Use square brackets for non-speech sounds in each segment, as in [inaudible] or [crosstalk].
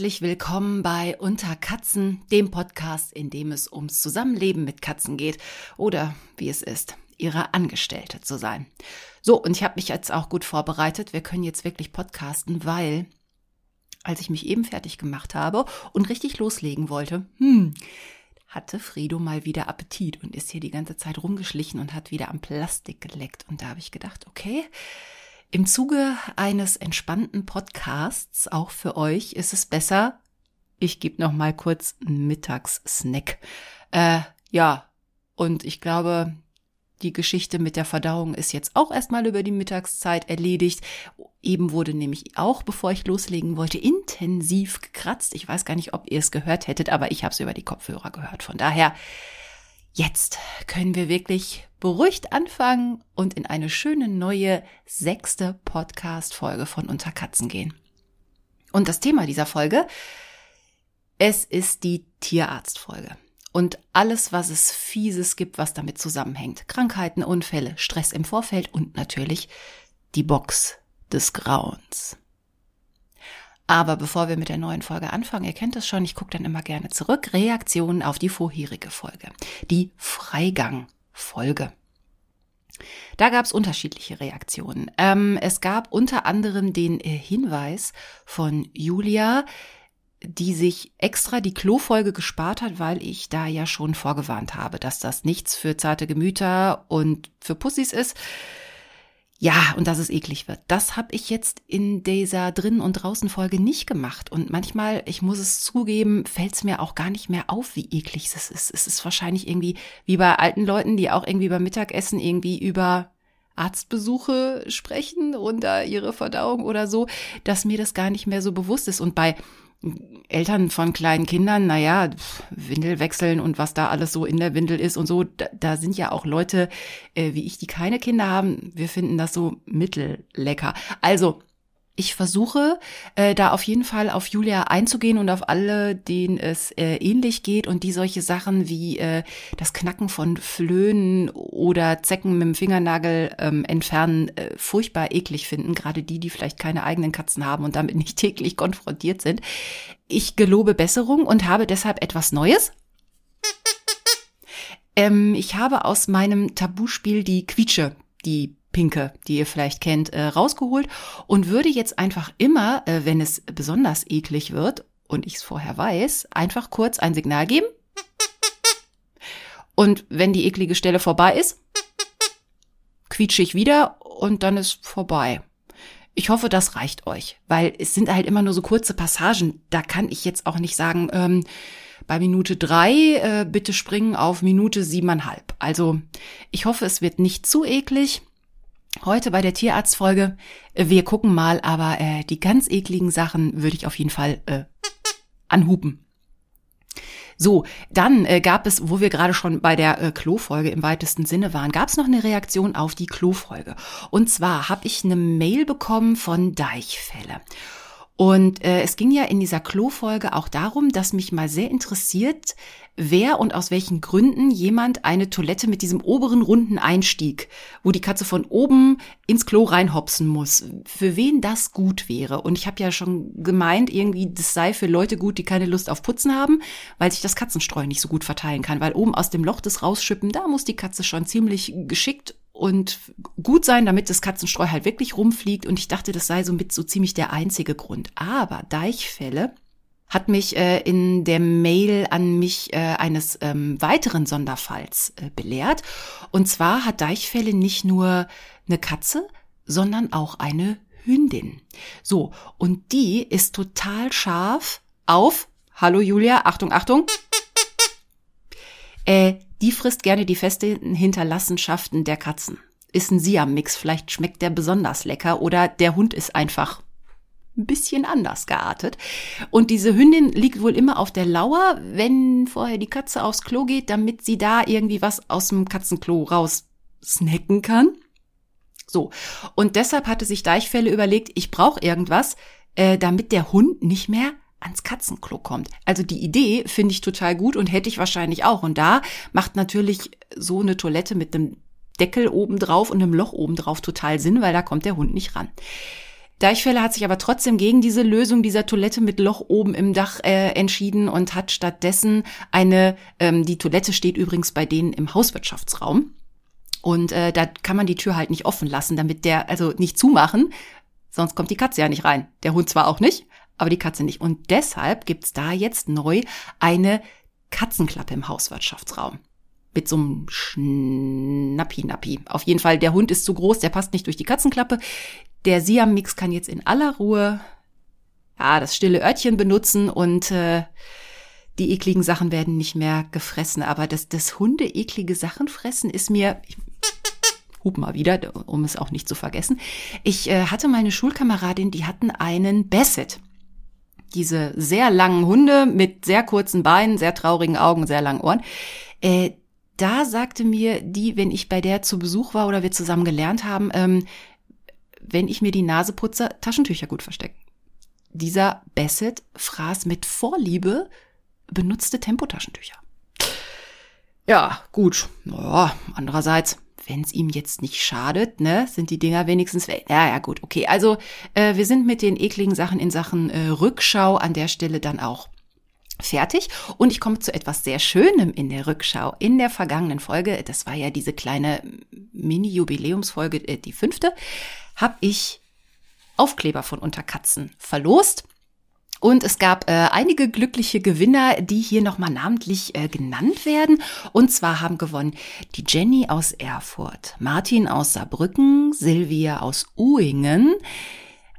Herzlich willkommen bei Unter Katzen, dem Podcast, in dem es ums Zusammenleben mit Katzen geht oder wie es ist, ihre Angestellte zu sein. So, und ich habe mich jetzt auch gut vorbereitet. Wir können jetzt wirklich podcasten, weil als ich mich eben fertig gemacht habe und richtig loslegen wollte, hm, hatte Fredo mal wieder Appetit und ist hier die ganze Zeit rumgeschlichen und hat wieder am Plastik geleckt. Und da habe ich gedacht, okay, im Zuge eines entspannten Podcasts, auch für euch, ist es besser, ich gebe noch mal kurz einen Mittagssnack. Äh, ja, und ich glaube, die Geschichte mit der Verdauung ist jetzt auch erstmal über die Mittagszeit erledigt. Eben wurde nämlich auch, bevor ich loslegen wollte, intensiv gekratzt. Ich weiß gar nicht, ob ihr es gehört hättet, aber ich habe es über die Kopfhörer gehört. Von daher, jetzt können wir wirklich beruhigt anfangen und in eine schöne neue sechste Podcast-Folge von Unter Katzen gehen. Und das Thema dieser Folge, es ist die Tierarztfolge und alles, was es Fieses gibt, was damit zusammenhängt. Krankheiten, Unfälle, Stress im Vorfeld und natürlich die Box des Grauens. Aber bevor wir mit der neuen Folge anfangen, ihr kennt es schon, ich gucke dann immer gerne zurück, Reaktionen auf die vorherige Folge, die Freigang-Folge. Da gab es unterschiedliche Reaktionen. Ähm, es gab unter anderem den äh, Hinweis von Julia, die sich extra die Klofolge gespart hat, weil ich da ja schon vorgewarnt habe, dass das nichts für zarte Gemüter und für Pussys ist. Ja, und dass es eklig wird. Das habe ich jetzt in dieser drinnen und draußen Folge nicht gemacht. Und manchmal, ich muss es zugeben, fällt es mir auch gar nicht mehr auf, wie eklig es ist. Es ist wahrscheinlich irgendwie wie bei alten Leuten, die auch irgendwie beim Mittagessen irgendwie über Arztbesuche sprechen und da ihre Verdauung oder so, dass mir das gar nicht mehr so bewusst ist. Und bei Eltern von kleinen Kindern, naja, Windel wechseln und was da alles so in der Windel ist und so, da, da sind ja auch Leute, äh, wie ich, die keine Kinder haben. Wir finden das so mittellecker. Also, ich versuche äh, da auf jeden Fall auf Julia einzugehen und auf alle, denen es äh, ähnlich geht und die solche Sachen wie äh, das Knacken von Flöhen oder Zecken mit dem Fingernagel ähm, entfernen äh, furchtbar eklig finden, gerade die, die vielleicht keine eigenen Katzen haben und damit nicht [laughs] täglich konfrontiert sind. Ich gelobe Besserung und habe deshalb etwas Neues. Ähm, ich habe aus meinem Tabuspiel die Quietsche, die Pinke, die ihr vielleicht kennt, äh, rausgeholt und würde jetzt einfach immer, äh, wenn es besonders eklig wird und ich es vorher weiß, einfach kurz ein Signal geben. Und wenn die eklige Stelle vorbei ist, quietsche ich wieder und dann ist vorbei. Ich hoffe, das reicht euch, weil es sind halt immer nur so kurze Passagen. Da kann ich jetzt auch nicht sagen, ähm, bei Minute drei äh, bitte springen auf Minute siebeneinhalb. Also ich hoffe, es wird nicht zu eklig. Heute bei der Tierarztfolge, wir gucken mal, aber äh, die ganz ekligen Sachen würde ich auf jeden Fall äh, anhupen. So, dann äh, gab es, wo wir gerade schon bei der äh, Klofolge im weitesten Sinne waren, gab es noch eine Reaktion auf die Klofolge. Und zwar habe ich eine Mail bekommen von Deichfälle. Und äh, es ging ja in dieser Klo-Folge auch darum, dass mich mal sehr interessiert, wer und aus welchen Gründen jemand eine Toilette mit diesem oberen runden Einstieg, wo die Katze von oben ins Klo reinhopsen muss, für wen das gut wäre. Und ich habe ja schon gemeint, irgendwie, das sei für Leute gut, die keine Lust auf Putzen haben, weil sich das Katzenstreu nicht so gut verteilen kann, weil oben aus dem Loch des Rausschippen, da muss die Katze schon ziemlich geschickt und gut sein, damit das Katzenstreu halt wirklich rumfliegt. Und ich dachte, das sei somit so ziemlich der einzige Grund. Aber Deichfälle hat mich äh, in der Mail an mich äh, eines ähm, weiteren Sonderfalls äh, belehrt. Und zwar hat Deichfälle nicht nur eine Katze, sondern auch eine Hündin. So, und die ist total scharf auf, hallo Julia, Achtung, Achtung, äh, die frisst gerne die festen Hinterlassenschaften der Katzen. Ist ein Siam-Mix, vielleicht schmeckt der besonders lecker oder der Hund ist einfach ein bisschen anders geartet. Und diese Hündin liegt wohl immer auf der Lauer, wenn vorher die Katze aufs Klo geht, damit sie da irgendwie was aus dem Katzenklo raus snacken kann. So. Und deshalb hatte sich Deichfälle überlegt, ich brauche irgendwas, äh, damit der Hund nicht mehr ans Katzenklo kommt. Also die Idee finde ich total gut und hätte ich wahrscheinlich auch. Und da macht natürlich so eine Toilette mit einem Deckel oben drauf und einem Loch oben drauf total Sinn, weil da kommt der Hund nicht ran. Deichfelle hat sich aber trotzdem gegen diese Lösung dieser Toilette mit Loch oben im Dach äh, entschieden und hat stattdessen eine, ähm, die Toilette steht übrigens bei denen im Hauswirtschaftsraum. Und äh, da kann man die Tür halt nicht offen lassen, damit der, also nicht zumachen, sonst kommt die Katze ja nicht rein. Der Hund zwar auch nicht, aber die Katze nicht. Und deshalb gibt's da jetzt neu eine Katzenklappe im Hauswirtschaftsraum mit so einem Schnappi-Nappi. Auf jeden Fall, der Hund ist zu groß, der passt nicht durch die Katzenklappe. Der Siam-Mix kann jetzt in aller Ruhe ja, das stille Örtchen benutzen und äh, die ekligen Sachen werden nicht mehr gefressen. Aber das, das Hunde eklige Sachen fressen ist mir, ich, hub mal wieder, um es auch nicht zu vergessen. Ich äh, hatte meine Schulkameradin, die hatten einen Basset. Diese sehr langen Hunde mit sehr kurzen Beinen, sehr traurigen Augen, sehr langen Ohren. Äh, da sagte mir die, wenn ich bei der zu Besuch war oder wir zusammen gelernt haben, ähm, wenn ich mir die Nase putze, Taschentücher gut verstecken. Dieser Bassett fraß mit Vorliebe benutzte Tempotaschentücher. Ja, gut. Naja, andererseits, wenn es ihm jetzt nicht schadet, ne, sind die Dinger wenigstens weg. Ja, ja, gut, okay. Also äh, wir sind mit den ekligen Sachen in Sachen äh, Rückschau an der Stelle dann auch fertig. Und ich komme zu etwas sehr Schönem in der Rückschau. In der vergangenen Folge, das war ja diese kleine Mini-Jubiläumsfolge, äh, die fünfte, habe ich Aufkleber von Unterkatzen verlost. Und es gab äh, einige glückliche Gewinner, die hier nochmal namentlich äh, genannt werden. Und zwar haben gewonnen die Jenny aus Erfurt, Martin aus Saarbrücken, Silvia aus Uingen,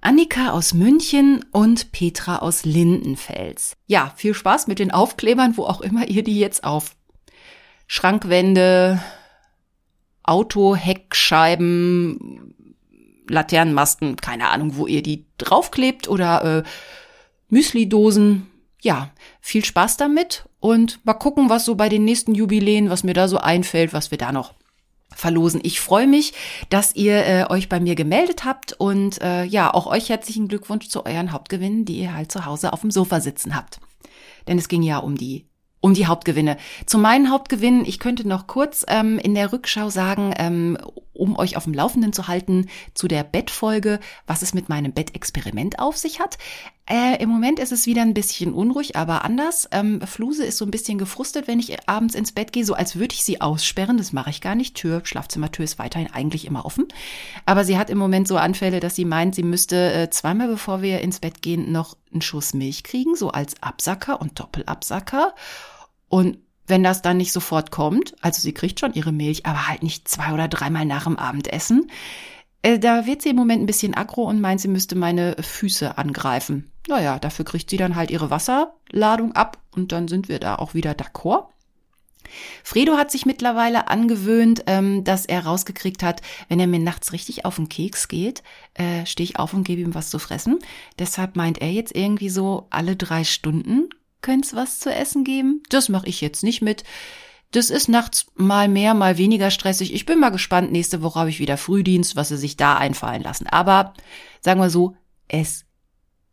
Annika aus München und Petra aus Lindenfels. Ja, viel Spaß mit den Aufklebern, wo auch immer ihr die jetzt auf Schrankwände, Auto-Heckscheiben, Laternenmasten, keine Ahnung, wo ihr die draufklebt oder äh, Müsli-Dosen. Ja, viel Spaß damit und mal gucken, was so bei den nächsten Jubiläen, was mir da so einfällt, was wir da noch verlosen. Ich freue mich, dass ihr äh, euch bei mir gemeldet habt und äh, ja, auch euch herzlichen Glückwunsch zu euren Hauptgewinnen, die ihr halt zu Hause auf dem Sofa sitzen habt. Denn es ging ja um die um die Hauptgewinne. Zu meinen Hauptgewinnen, ich könnte noch kurz ähm, in der Rückschau sagen, ähm, um euch auf dem Laufenden zu halten, zu der Bettfolge, was es mit meinem Bettexperiment auf sich hat. Äh, Im Moment ist es wieder ein bisschen unruhig, aber anders. Ähm, Fluse ist so ein bisschen gefrustet, wenn ich abends ins Bett gehe, so als würde ich sie aussperren. Das mache ich gar nicht. Tür, Schlafzimmertür ist weiterhin eigentlich immer offen. Aber sie hat im Moment so Anfälle, dass sie meint, sie müsste äh, zweimal bevor wir ins Bett gehen noch einen Schuss Milch kriegen, so als Absacker und Doppelabsacker. Und wenn das dann nicht sofort kommt, also sie kriegt schon ihre Milch, aber halt nicht zwei oder dreimal nach dem Abendessen, da wird sie im Moment ein bisschen aggro und meint, sie müsste meine Füße angreifen. Naja, dafür kriegt sie dann halt ihre Wasserladung ab und dann sind wir da auch wieder d'accord. Fredo hat sich mittlerweile angewöhnt, ähm, dass er rausgekriegt hat, wenn er mir nachts richtig auf den Keks geht, äh, stehe ich auf und gebe ihm was zu fressen. Deshalb meint er jetzt irgendwie so, alle drei Stunden könnt's was zu essen geben. Das mache ich jetzt nicht mit. Das ist nachts mal mehr, mal weniger stressig. Ich bin mal gespannt. Nächste Woche habe ich wieder Frühdienst, was sie sich da einfallen lassen. Aber sagen wir so, es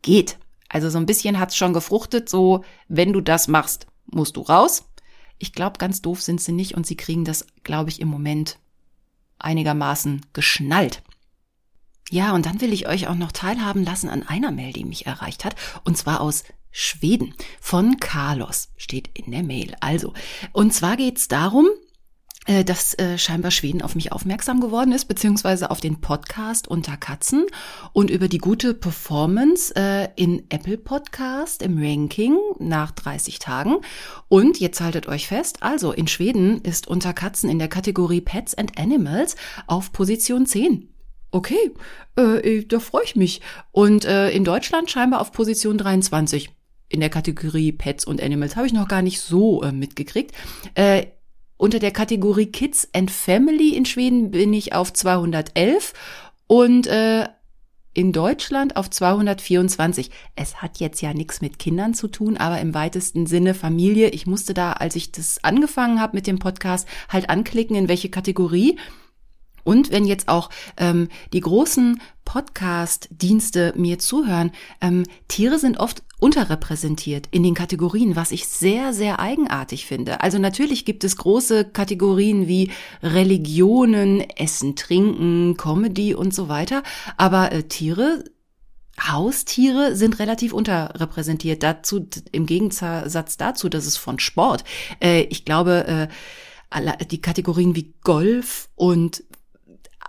geht. Also so ein bisschen hat's schon gefruchtet. So, wenn du das machst, musst du raus. Ich glaube, ganz doof sind sie nicht und sie kriegen das, glaube ich, im Moment einigermaßen geschnallt. Ja, und dann will ich euch auch noch teilhaben lassen an einer Mail, die mich erreicht hat, und zwar aus Schweden von Carlos steht in der Mail. Also, und zwar geht's darum, äh, dass äh, scheinbar Schweden auf mich aufmerksam geworden ist, beziehungsweise auf den Podcast unter Katzen und über die gute Performance äh, in Apple Podcast im Ranking nach 30 Tagen. Und jetzt haltet euch fest, also in Schweden ist unter Katzen in der Kategorie Pets and Animals auf Position 10. Okay, äh, da freue ich mich. Und äh, in Deutschland scheinbar auf Position 23 in der Kategorie Pets und Animals habe ich noch gar nicht so äh, mitgekriegt. Äh, unter der Kategorie Kids and Family in Schweden bin ich auf 211 und äh, in Deutschland auf 224. Es hat jetzt ja nichts mit Kindern zu tun, aber im weitesten Sinne Familie. Ich musste da, als ich das angefangen habe mit dem Podcast, halt anklicken, in welche Kategorie. Und wenn jetzt auch ähm, die großen Podcast-Dienste mir zuhören, ähm, Tiere sind oft unterrepräsentiert in den Kategorien, was ich sehr, sehr eigenartig finde. Also natürlich gibt es große Kategorien wie Religionen, Essen, Trinken, Comedy und so weiter, aber äh, Tiere Haustiere sind relativ unterrepräsentiert. Dazu, im Gegensatz dazu, dass es von Sport, äh, ich glaube, äh, die Kategorien wie Golf und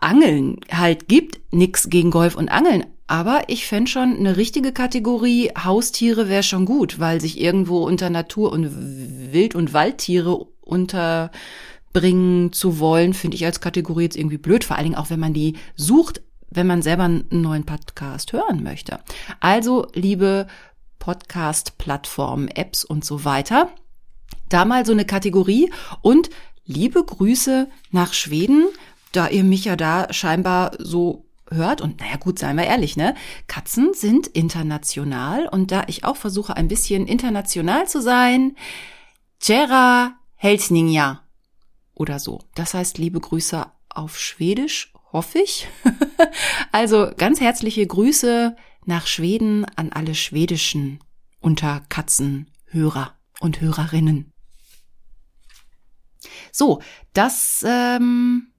Angeln halt gibt. Nix gegen Golf und Angeln. Aber ich fände schon eine richtige Kategorie Haustiere wäre schon gut, weil sich irgendwo unter Natur und Wild- und Waldtiere unterbringen zu wollen, finde ich als Kategorie jetzt irgendwie blöd. Vor allen Dingen auch, wenn man die sucht, wenn man selber einen neuen Podcast hören möchte. Also, liebe Podcast-Plattformen, Apps und so weiter, da mal so eine Kategorie und liebe Grüße nach Schweden, da ihr mich ja da scheinbar so hört. Und naja gut, seien wir ehrlich, ne? Katzen sind international und da ich auch versuche ein bisschen international zu sein, Cera Helsninja oder so. Das heißt liebe Grüße auf Schwedisch, hoffe ich. [laughs] also ganz herzliche Grüße nach Schweden an alle schwedischen Unterkatzenhörer und Hörerinnen. So, das ähm,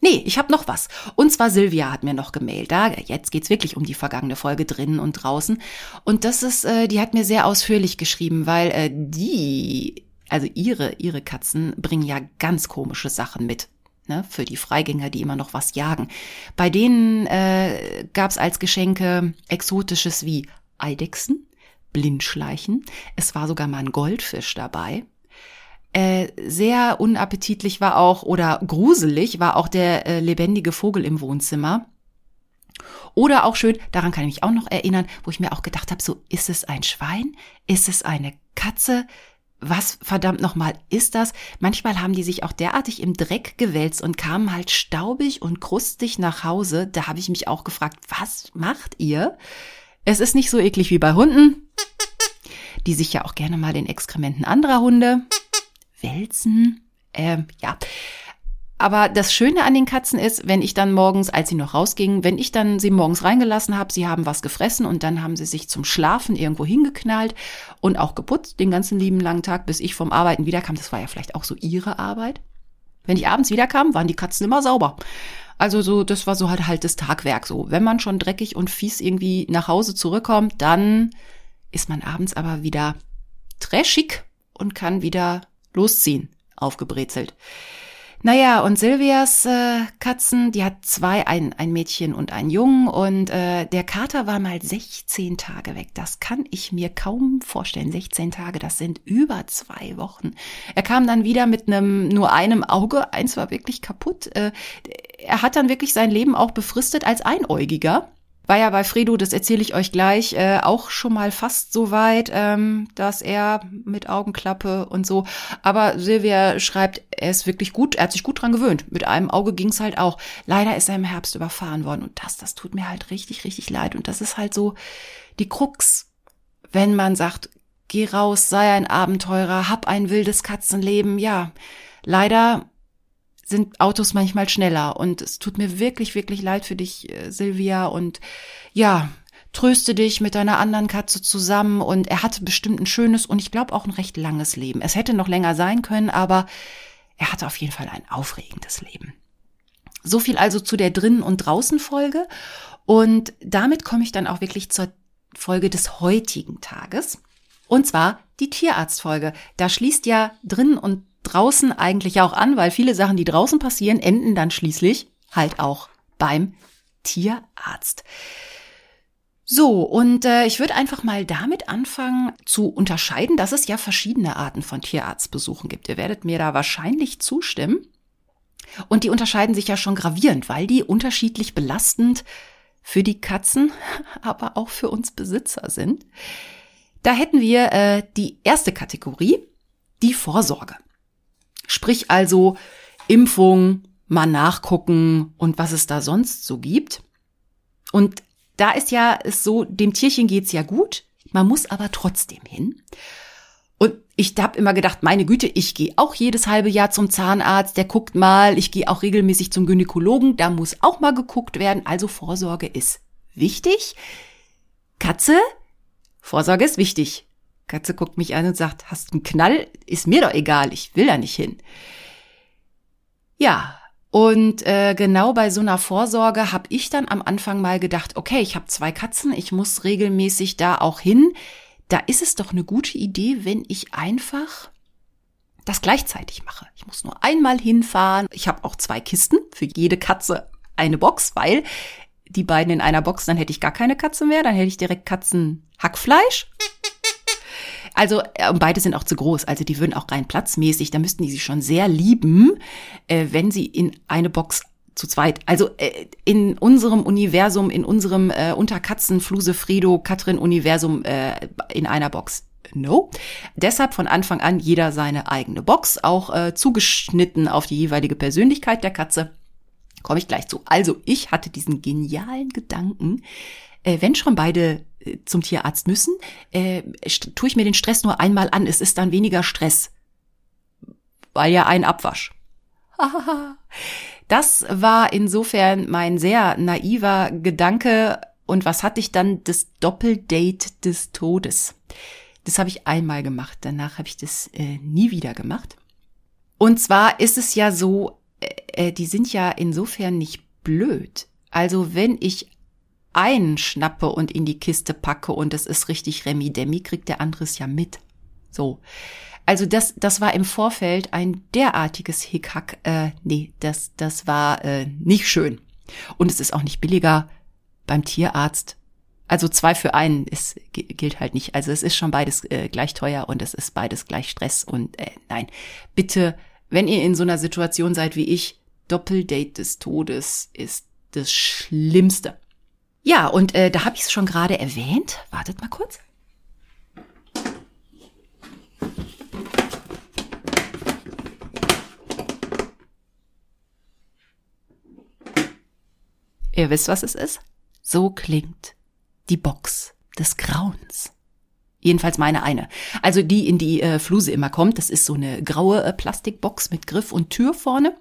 Nee, ich habe noch was. Und zwar Silvia hat mir noch gemailt. Da jetzt geht's wirklich um die vergangene Folge drinnen und draußen. Und das ist, äh, die hat mir sehr ausführlich geschrieben, weil äh, die, also ihre, ihre Katzen bringen ja ganz komische Sachen mit. Ne, für die Freigänger, die immer noch was jagen. Bei denen äh, gab als Geschenke Exotisches wie Eidechsen, Blindschleichen. Es war sogar mal ein Goldfisch dabei. Äh, sehr unappetitlich war auch oder gruselig war auch der äh, lebendige Vogel im Wohnzimmer. Oder auch schön, daran kann ich mich auch noch erinnern, wo ich mir auch gedacht habe, so ist es ein Schwein? Ist es eine Katze? Was verdammt nochmal ist das? Manchmal haben die sich auch derartig im Dreck gewälzt und kamen halt staubig und krustig nach Hause. Da habe ich mich auch gefragt, was macht ihr? Es ist nicht so eklig wie bei Hunden, die sich ja auch gerne mal den Exkrementen anderer Hunde wälzen. Ähm, ja. Aber das Schöne an den Katzen ist, wenn ich dann morgens, als sie noch rausgingen, wenn ich dann sie morgens reingelassen habe, sie haben was gefressen und dann haben sie sich zum Schlafen irgendwo hingeknallt und auch geputzt den ganzen lieben langen Tag, bis ich vom Arbeiten wiederkam. Das war ja vielleicht auch so ihre Arbeit. Wenn ich abends wiederkam, waren die Katzen immer sauber. Also so, das war so halt halt das Tagwerk so. Wenn man schon dreckig und fies irgendwie nach Hause zurückkommt, dann ist man abends aber wieder trashig und kann wieder losziehen, aufgebrezelt. Naja, und Silvias äh, Katzen, die hat zwei, ein, ein Mädchen und einen Jungen. Und äh, der Kater war mal 16 Tage weg. Das kann ich mir kaum vorstellen. 16 Tage, das sind über zwei Wochen. Er kam dann wieder mit einem nur einem Auge. Eins war wirklich kaputt. Äh, er hat dann wirklich sein Leben auch befristet als Einäugiger. War ja bei Fredo, das erzähle ich euch gleich, äh, auch schon mal fast so weit, ähm, dass er mit Augenklappe und so. Aber Silvia schreibt, er ist wirklich gut, er hat sich gut dran gewöhnt. Mit einem Auge ging's halt auch. Leider ist er im Herbst überfahren worden und das, das tut mir halt richtig, richtig leid. Und das ist halt so die Krux, wenn man sagt, geh raus, sei ein Abenteurer, hab ein wildes Katzenleben. Ja, leider sind Autos manchmal schneller. Und es tut mir wirklich, wirklich leid für dich, äh, Silvia. Und ja, tröste dich mit deiner anderen Katze zusammen. Und er hatte bestimmt ein schönes und ich glaube auch ein recht langes Leben. Es hätte noch länger sein können, aber er hatte auf jeden Fall ein aufregendes Leben. So viel also zu der drinnen und draußen Folge. Und damit komme ich dann auch wirklich zur Folge des heutigen Tages. Und zwar die Tierarztfolge. Da schließt ja drinnen und draußen eigentlich auch an, weil viele Sachen, die draußen passieren, enden dann schließlich halt auch beim Tierarzt. So, und äh, ich würde einfach mal damit anfangen zu unterscheiden, dass es ja verschiedene Arten von Tierarztbesuchen gibt. Ihr werdet mir da wahrscheinlich zustimmen. Und die unterscheiden sich ja schon gravierend, weil die unterschiedlich belastend für die Katzen, [laughs] aber auch für uns Besitzer sind. Da hätten wir äh, die erste Kategorie, die Vorsorge. Sprich also Impfung, mal nachgucken und was es da sonst so gibt. Und da ist ja es so, dem Tierchen geht's ja gut, man muss aber trotzdem hin. Und ich habe immer gedacht, meine Güte, ich gehe auch jedes halbe Jahr zum Zahnarzt, der guckt mal, ich gehe auch regelmäßig zum Gynäkologen, da muss auch mal geguckt werden, also Vorsorge ist wichtig. Katze, Vorsorge ist wichtig. Katze guckt mich an und sagt, hast einen Knall? Ist mir doch egal, ich will da nicht hin. Ja, Und äh, genau bei so einer Vorsorge habe ich dann am Anfang mal gedacht, okay, ich habe zwei Katzen, ich muss regelmäßig da auch hin. Da ist es doch eine gute Idee, wenn ich einfach das gleichzeitig mache. Ich muss nur einmal hinfahren. Ich habe auch zwei Kisten, für jede Katze eine Box, weil die beiden in einer Box, dann hätte ich gar keine Katze mehr, dann hätte ich direkt Katzenhackfleisch. Also äh, beide sind auch zu groß, also die würden auch rein platzmäßig, da müssten die sich schon sehr lieben, äh, wenn sie in eine Box zu zweit. Also äh, in unserem Universum, in unserem äh, Unterkatzen, Fluse, Fredo, Katrin Universum äh, in einer Box. No. Deshalb von Anfang an jeder seine eigene Box, auch äh, zugeschnitten auf die jeweilige Persönlichkeit der Katze. Komme ich gleich zu. Also ich hatte diesen genialen Gedanken, äh, wenn schon beide zum Tierarzt müssen, äh, tue ich mir den Stress nur einmal an. Es ist dann weniger Stress. Weil ja ein Abwasch. [laughs] das war insofern mein sehr naiver Gedanke. Und was hatte ich dann? Das Doppeldate des Todes. Das habe ich einmal gemacht. Danach habe ich das äh, nie wieder gemacht. Und zwar ist es ja so, äh, äh, die sind ja insofern nicht blöd. Also wenn ich einen schnappe und in die Kiste packe und es ist richtig Remi Demi, kriegt der andere es ja mit. So. Also das, das war im Vorfeld ein derartiges Hickhack. Äh, nee, das, das war äh, nicht schön. Und es ist auch nicht billiger beim Tierarzt. Also zwei für einen ist, gilt halt nicht. Also es ist schon beides äh, gleich teuer und es ist beides gleich Stress. Und äh, nein, bitte wenn ihr in so einer Situation seid wie ich, Doppeldate des Todes ist das Schlimmste. Ja, und äh, da habe ich es schon gerade erwähnt. Wartet mal kurz. Ihr wisst, was es ist? So klingt die Box des Grauens. Jedenfalls meine eine. Also die, in die äh, Fluse immer kommt. Das ist so eine graue äh, Plastikbox mit Griff und Tür vorne.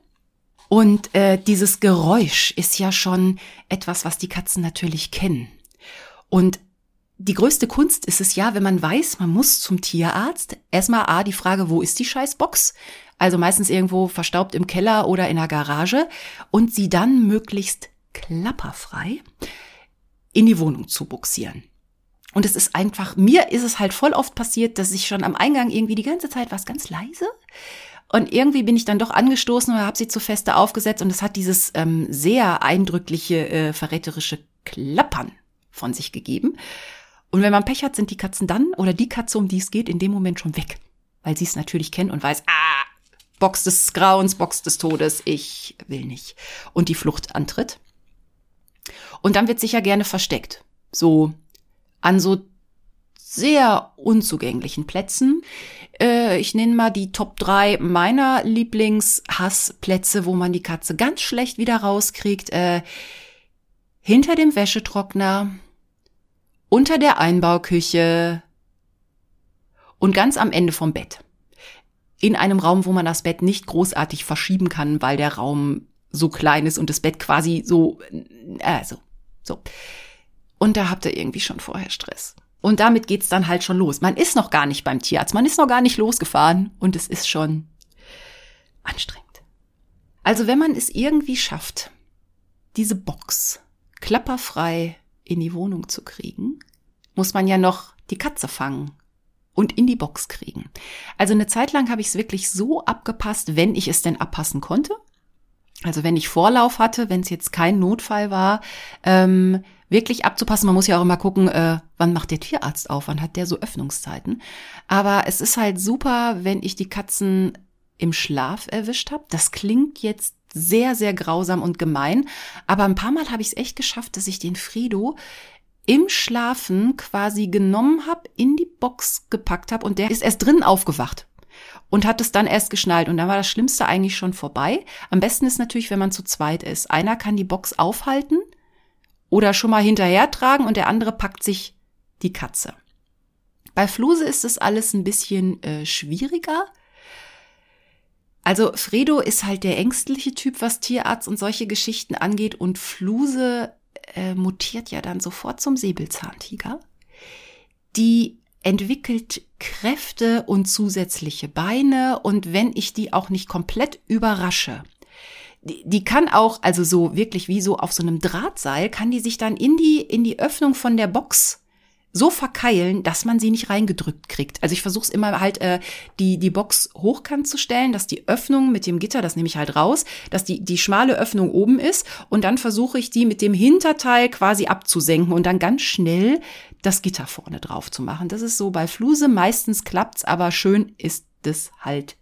Und äh, dieses Geräusch ist ja schon etwas, was die Katzen natürlich kennen. Und die größte Kunst ist es ja, wenn man weiß, man muss zum Tierarzt. Erstmal A, die Frage, wo ist die Scheißbox? Also meistens irgendwo verstaubt im Keller oder in der Garage. Und sie dann möglichst klapperfrei in die Wohnung zu buxieren. Und es ist einfach, mir ist es halt voll oft passiert, dass ich schon am Eingang irgendwie die ganze Zeit war es ganz leise. Und irgendwie bin ich dann doch angestoßen oder habe sie zu feste aufgesetzt und es hat dieses ähm, sehr eindrückliche, äh, verräterische Klappern von sich gegeben. Und wenn man Pech hat, sind die Katzen dann oder die Katze, um die es geht, in dem Moment schon weg. Weil sie es natürlich kennt und weiß, ah, Box des Grauens, Box des Todes, ich will nicht. Und die Flucht antritt. Und dann wird sicher gerne versteckt. So an so sehr unzugänglichen Plätzen. Äh, ich nenne mal die Top 3 meiner Lieblingshassplätze, wo man die Katze ganz schlecht wieder rauskriegt. Äh, hinter dem Wäschetrockner, unter der Einbauküche und ganz am Ende vom Bett. In einem Raum, wo man das Bett nicht großartig verschieben kann, weil der Raum so klein ist und das Bett quasi so, also, so. Und da habt ihr irgendwie schon vorher Stress. Und damit geht's dann halt schon los. Man ist noch gar nicht beim Tierarzt, man ist noch gar nicht losgefahren und es ist schon anstrengend. Also wenn man es irgendwie schafft, diese Box klapperfrei in die Wohnung zu kriegen, muss man ja noch die Katze fangen und in die Box kriegen. Also eine Zeit lang habe ich es wirklich so abgepasst, wenn ich es denn abpassen konnte. Also wenn ich Vorlauf hatte, wenn es jetzt kein Notfall war, ähm, wirklich abzupassen. Man muss ja auch immer gucken, äh, wann macht der Tierarzt auf, wann hat der so Öffnungszeiten. Aber es ist halt super, wenn ich die Katzen im Schlaf erwischt habe. Das klingt jetzt sehr, sehr grausam und gemein, aber ein paar Mal habe ich es echt geschafft, dass ich den Fredo im Schlafen quasi genommen habe, in die Box gepackt habe und der ist erst drinnen aufgewacht und hat es dann erst geschnallt und dann war das Schlimmste eigentlich schon vorbei. Am besten ist natürlich, wenn man zu zweit ist. Einer kann die Box aufhalten oder schon mal hinterher tragen und der andere packt sich die Katze. Bei Fluse ist es alles ein bisschen äh, schwieriger. Also Fredo ist halt der ängstliche Typ, was Tierarzt und solche Geschichten angeht und Fluse äh, mutiert ja dann sofort zum Säbelzahntiger. Die entwickelt Kräfte und zusätzliche Beine und wenn ich die auch nicht komplett überrasche, die, kann auch, also so wirklich wie so auf so einem Drahtseil, kann die sich dann in die, in die Öffnung von der Box so verkeilen, dass man sie nicht reingedrückt kriegt. Also ich versuche es immer halt äh, die die Box hochkant zu stellen, dass die Öffnung mit dem Gitter, das nehme ich halt raus, dass die die schmale Öffnung oben ist und dann versuche ich die mit dem Hinterteil quasi abzusenken und dann ganz schnell das Gitter vorne drauf zu machen. Das ist so bei Fluse meistens klappt's, aber schön ist es halt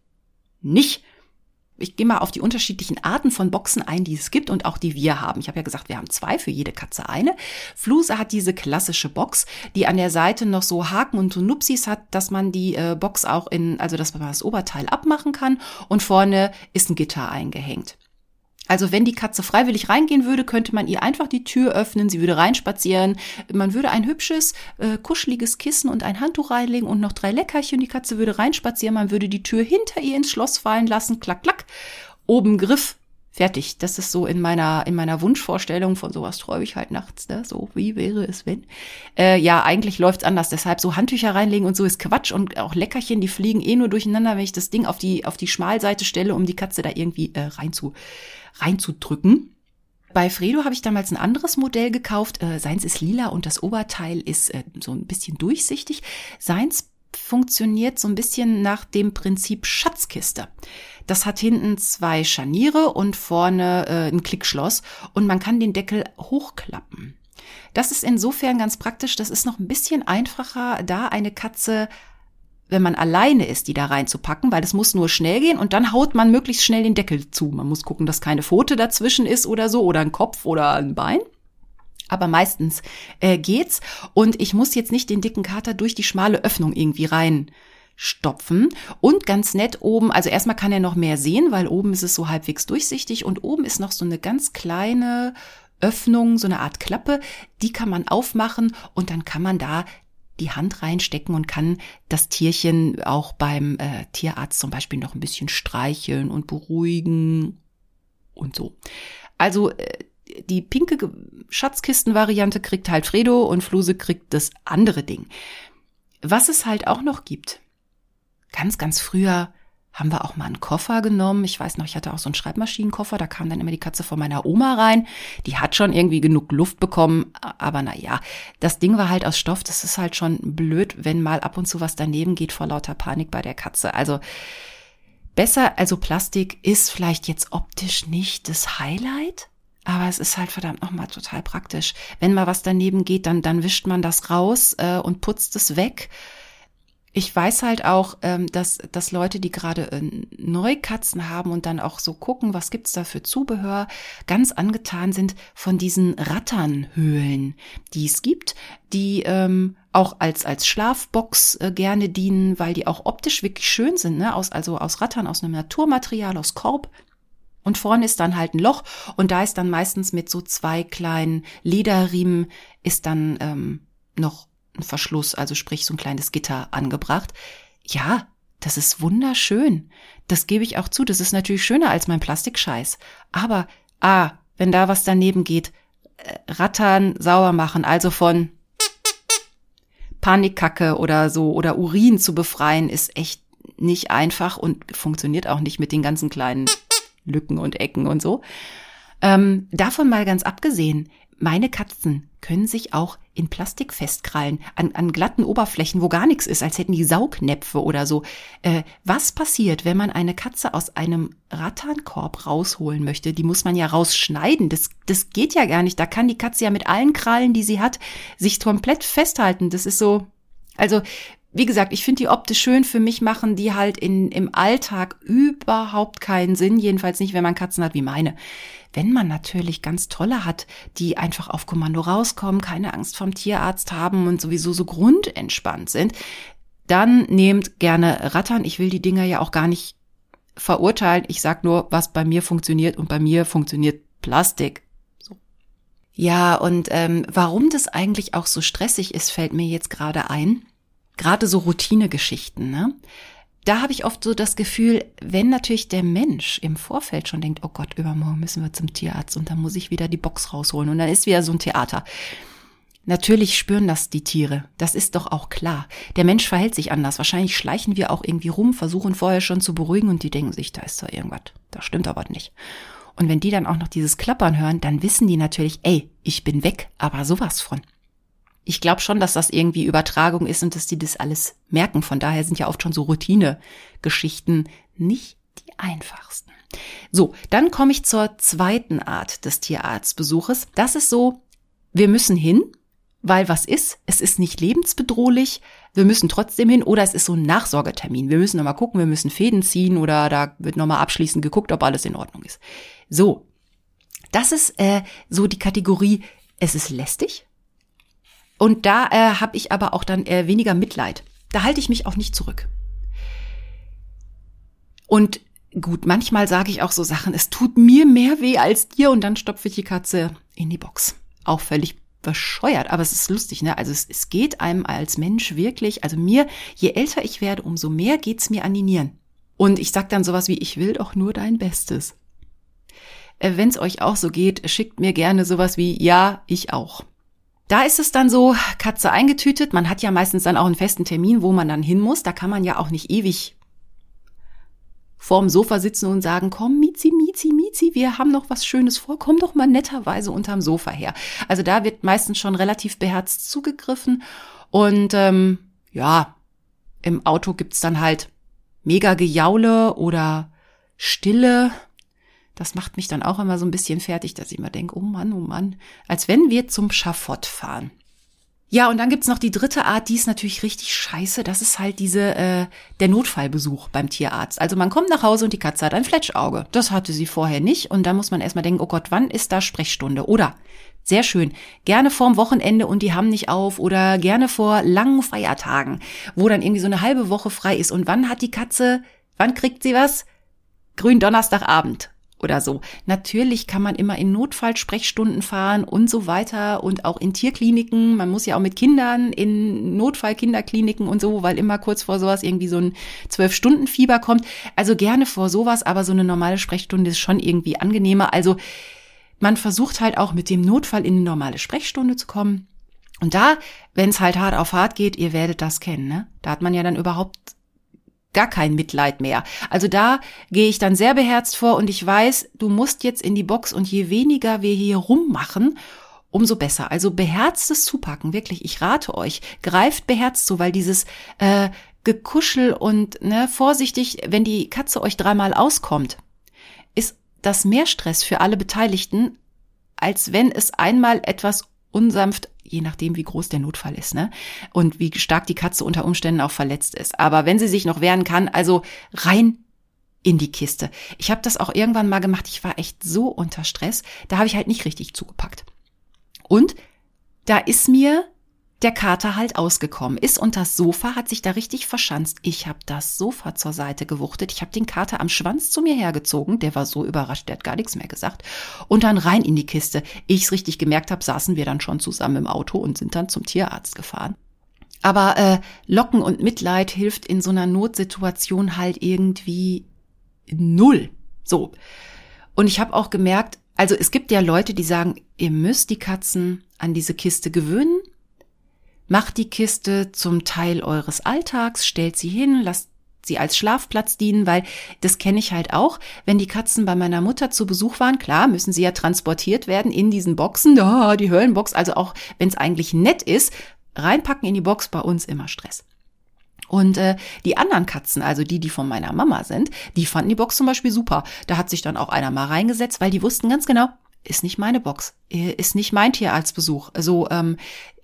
nicht ich gehe mal auf die unterschiedlichen Arten von Boxen ein, die es gibt und auch die wir haben. Ich habe ja gesagt, wir haben zwei, für jede Katze eine. Fluse hat diese klassische Box, die an der Seite noch so Haken und so Nupsis hat, dass man die äh, Box auch in, also dass man das Oberteil abmachen kann und vorne ist ein Gitter eingehängt. Also wenn die Katze freiwillig reingehen würde, könnte man ihr einfach die Tür öffnen, sie würde reinspazieren, man würde ein hübsches, äh, kuscheliges Kissen und ein Handtuch reinlegen und noch drei Leckerchen, die Katze würde reinspazieren, man würde die Tür hinter ihr ins Schloss fallen lassen, klack, klack, oben Griff, fertig. Das ist so in meiner, in meiner Wunschvorstellung von sowas träume ich halt nachts, ne? So, wie wäre es, wenn? Äh, ja, eigentlich läuft's anders. Deshalb so Handtücher reinlegen und so ist Quatsch und auch Leckerchen, die fliegen eh nur durcheinander, wenn ich das Ding auf die, auf die Schmalseite stelle, um die Katze da irgendwie äh, rein zu, reinzudrücken. Bei Fredo habe ich damals ein anderes Modell gekauft. Äh, seins ist lila und das Oberteil ist äh, so ein bisschen durchsichtig. Seins funktioniert so ein bisschen nach dem Prinzip Schatzkiste. Das hat hinten zwei Scharniere und vorne äh, ein Klickschloss und man kann den Deckel hochklappen. Das ist insofern ganz praktisch. Das ist noch ein bisschen einfacher, da eine Katze wenn man alleine ist, die da reinzupacken, weil es muss nur schnell gehen und dann haut man möglichst schnell den Deckel zu. Man muss gucken, dass keine Pfote dazwischen ist oder so oder ein Kopf oder ein Bein. Aber meistens äh, geht's und ich muss jetzt nicht den dicken Kater durch die schmale Öffnung irgendwie rein stopfen und ganz nett oben, also erstmal kann er noch mehr sehen, weil oben ist es so halbwegs durchsichtig und oben ist noch so eine ganz kleine Öffnung, so eine Art Klappe, die kann man aufmachen und dann kann man da die Hand reinstecken und kann das Tierchen auch beim äh, Tierarzt zum Beispiel noch ein bisschen streicheln und beruhigen und so. Also äh, die pinke Schatzkisten-Variante kriegt halt Fredo und Fluse kriegt das andere Ding. Was es halt auch noch gibt. Ganz, ganz früher haben wir auch mal einen Koffer genommen. Ich weiß noch, ich hatte auch so einen Schreibmaschinenkoffer, da kam dann immer die Katze von meiner Oma rein. Die hat schon irgendwie genug Luft bekommen, aber na ja, das Ding war halt aus Stoff. Das ist halt schon blöd, wenn mal ab und zu was daneben geht vor lauter Panik bei der Katze. Also besser, also Plastik ist vielleicht jetzt optisch nicht das Highlight, aber es ist halt verdammt nochmal total praktisch. Wenn mal was daneben geht, dann, dann wischt man das raus äh, und putzt es weg ich weiß halt auch, ähm, dass, dass Leute, die gerade äh, Neukatzen haben und dann auch so gucken, was gibt's da für Zubehör, ganz angetan sind von diesen Ratternhöhlen, die es gibt, die ähm, auch als, als Schlafbox äh, gerne dienen, weil die auch optisch wirklich schön sind, ne? aus, also aus Rattern, aus einem Naturmaterial, aus Korb. Und vorne ist dann halt ein Loch und da ist dann meistens mit so zwei kleinen Lederriemen ist dann ähm, noch Verschluss, also sprich so ein kleines Gitter angebracht. Ja, das ist wunderschön. Das gebe ich auch zu. Das ist natürlich schöner als mein Plastikscheiß. Aber, ah, wenn da was daneben geht, äh, rattern, sauber machen, also von Panikkacke oder so oder Urin zu befreien, ist echt nicht einfach und funktioniert auch nicht mit den ganzen kleinen Lücken und Ecken und so. Ähm, davon mal ganz abgesehen, meine Katzen können sich auch in Plastik festkrallen, an, an glatten Oberflächen, wo gar nichts ist, als hätten die Saugnäpfe oder so. Äh, was passiert, wenn man eine Katze aus einem Ratternkorb rausholen möchte? Die muss man ja rausschneiden. Das, das geht ja gar nicht. Da kann die Katze ja mit allen Krallen, die sie hat, sich komplett festhalten. Das ist so. Also, wie gesagt, ich finde die optisch schön. Für mich machen die halt in, im Alltag überhaupt keinen Sinn. Jedenfalls nicht, wenn man Katzen hat wie meine. Wenn man natürlich ganz tolle hat, die einfach auf Kommando rauskommen, keine Angst vom Tierarzt haben und sowieso so grundentspannt sind, dann nehmt gerne Rattern. Ich will die Dinger ja auch gar nicht verurteilen. Ich sag nur, was bei mir funktioniert und bei mir funktioniert Plastik. Ja, und ähm, warum das eigentlich auch so stressig ist, fällt mir jetzt gerade ein. Gerade so Routinegeschichten, ne? Da habe ich oft so das Gefühl, wenn natürlich der Mensch im Vorfeld schon denkt, oh Gott, übermorgen müssen wir zum Tierarzt und dann muss ich wieder die Box rausholen und dann ist wieder so ein Theater. Natürlich spüren das die Tiere. Das ist doch auch klar. Der Mensch verhält sich anders. Wahrscheinlich schleichen wir auch irgendwie rum, versuchen vorher schon zu beruhigen und die denken sich, da ist doch irgendwas. Da stimmt aber nicht. Und wenn die dann auch noch dieses Klappern hören, dann wissen die natürlich, ey, ich bin weg, aber sowas von. Ich glaube schon, dass das irgendwie Übertragung ist und dass die das alles merken. Von daher sind ja oft schon so Routine-Geschichten nicht die einfachsten. So, dann komme ich zur zweiten Art des Tierarztbesuches. Das ist so, wir müssen hin, weil was ist? Es ist nicht lebensbedrohlich. Wir müssen trotzdem hin oder es ist so ein Nachsorgetermin. Wir müssen nochmal gucken, wir müssen Fäden ziehen oder da wird nochmal abschließend geguckt, ob alles in Ordnung ist. So, das ist äh, so die Kategorie, es ist lästig. Und da äh, habe ich aber auch dann äh, weniger Mitleid. Da halte ich mich auch nicht zurück. Und gut, manchmal sage ich auch so Sachen, es tut mir mehr weh als dir und dann stopfe ich die Katze in die Box. Auch völlig bescheuert, aber es ist lustig, ne? Also es, es geht einem als Mensch wirklich, also mir, je älter ich werde, umso mehr geht's mir an die Nieren. Und ich sag dann sowas wie, ich will doch nur dein Bestes. Äh, Wenn es euch auch so geht, schickt mir gerne sowas wie, ja, ich auch. Da ist es dann so, Katze eingetütet. Man hat ja meistens dann auch einen festen Termin, wo man dann hin muss. Da kann man ja auch nicht ewig vorm Sofa sitzen und sagen, komm, Mizi, Mizi, Mizi, wir haben noch was Schönes vor, komm doch mal netterweise unterm Sofa her. Also da wird meistens schon relativ beherzt zugegriffen und ähm, ja, im Auto gibt's dann halt mega Gejaule oder Stille. Das macht mich dann auch immer so ein bisschen fertig, dass ich immer denke, oh Mann, oh Mann, als wenn wir zum Schafott fahren. Ja, und dann gibt's noch die dritte Art, die ist natürlich richtig scheiße. Das ist halt diese, äh, der Notfallbesuch beim Tierarzt. Also man kommt nach Hause und die Katze hat ein Fletschauge. Das hatte sie vorher nicht. Und da muss man erstmal denken, oh Gott, wann ist da Sprechstunde? Oder, sehr schön, gerne vorm Wochenende und die haben nicht auf oder gerne vor langen Feiertagen, wo dann irgendwie so eine halbe Woche frei ist. Und wann hat die Katze, wann kriegt sie was? Grün Donnerstagabend oder so. Natürlich kann man immer in Notfallsprechstunden fahren und so weiter und auch in Tierkliniken. Man muss ja auch mit Kindern in Notfallkinderkliniken und so, weil immer kurz vor sowas irgendwie so ein Zwölf-Stunden-Fieber kommt. Also gerne vor sowas, aber so eine normale Sprechstunde ist schon irgendwie angenehmer. Also man versucht halt auch mit dem Notfall in eine normale Sprechstunde zu kommen. Und da, wenn es halt hart auf hart geht, ihr werdet das kennen, ne? Da hat man ja dann überhaupt gar kein Mitleid mehr. Also da gehe ich dann sehr beherzt vor und ich weiß, du musst jetzt in die Box und je weniger wir hier rummachen, umso besser. Also beherztes Zupacken, wirklich. Ich rate euch, greift beherzt zu, weil dieses äh, Gekuschel und ne, vorsichtig, wenn die Katze euch dreimal auskommt, ist das mehr Stress für alle Beteiligten, als wenn es einmal etwas unsanft je nachdem, wie groß der Notfall ist, ne? Und wie stark die Katze unter Umständen auch verletzt ist. Aber wenn sie sich noch wehren kann, also rein in die Kiste. Ich habe das auch irgendwann mal gemacht. Ich war echt so unter Stress. Da habe ich halt nicht richtig zugepackt. Und da ist mir der Kater halt ausgekommen ist und das Sofa hat sich da richtig verschanzt. Ich habe das Sofa zur Seite gewuchtet. Ich habe den Kater am Schwanz zu mir hergezogen. Der war so überrascht, der hat gar nichts mehr gesagt. Und dann rein in die Kiste. Ich's richtig gemerkt habe, saßen wir dann schon zusammen im Auto und sind dann zum Tierarzt gefahren. Aber äh, Locken und Mitleid hilft in so einer Notsituation halt irgendwie null. So. Und ich habe auch gemerkt, also es gibt ja Leute, die sagen, ihr müsst die Katzen an diese Kiste gewöhnen Macht die Kiste zum Teil eures Alltags, stellt sie hin, lasst sie als Schlafplatz dienen, weil das kenne ich halt auch. Wenn die Katzen bei meiner Mutter zu Besuch waren, klar, müssen sie ja transportiert werden in diesen Boxen, da, [laughs] die Höllenbox, also auch wenn es eigentlich nett ist, reinpacken in die Box bei uns immer Stress. Und äh, die anderen Katzen, also die, die von meiner Mama sind, die fanden die Box zum Beispiel super. Da hat sich dann auch einer mal reingesetzt, weil die wussten ganz genau, ist nicht meine Box, äh, ist nicht mein Tierarztbesuch. Also, ähm,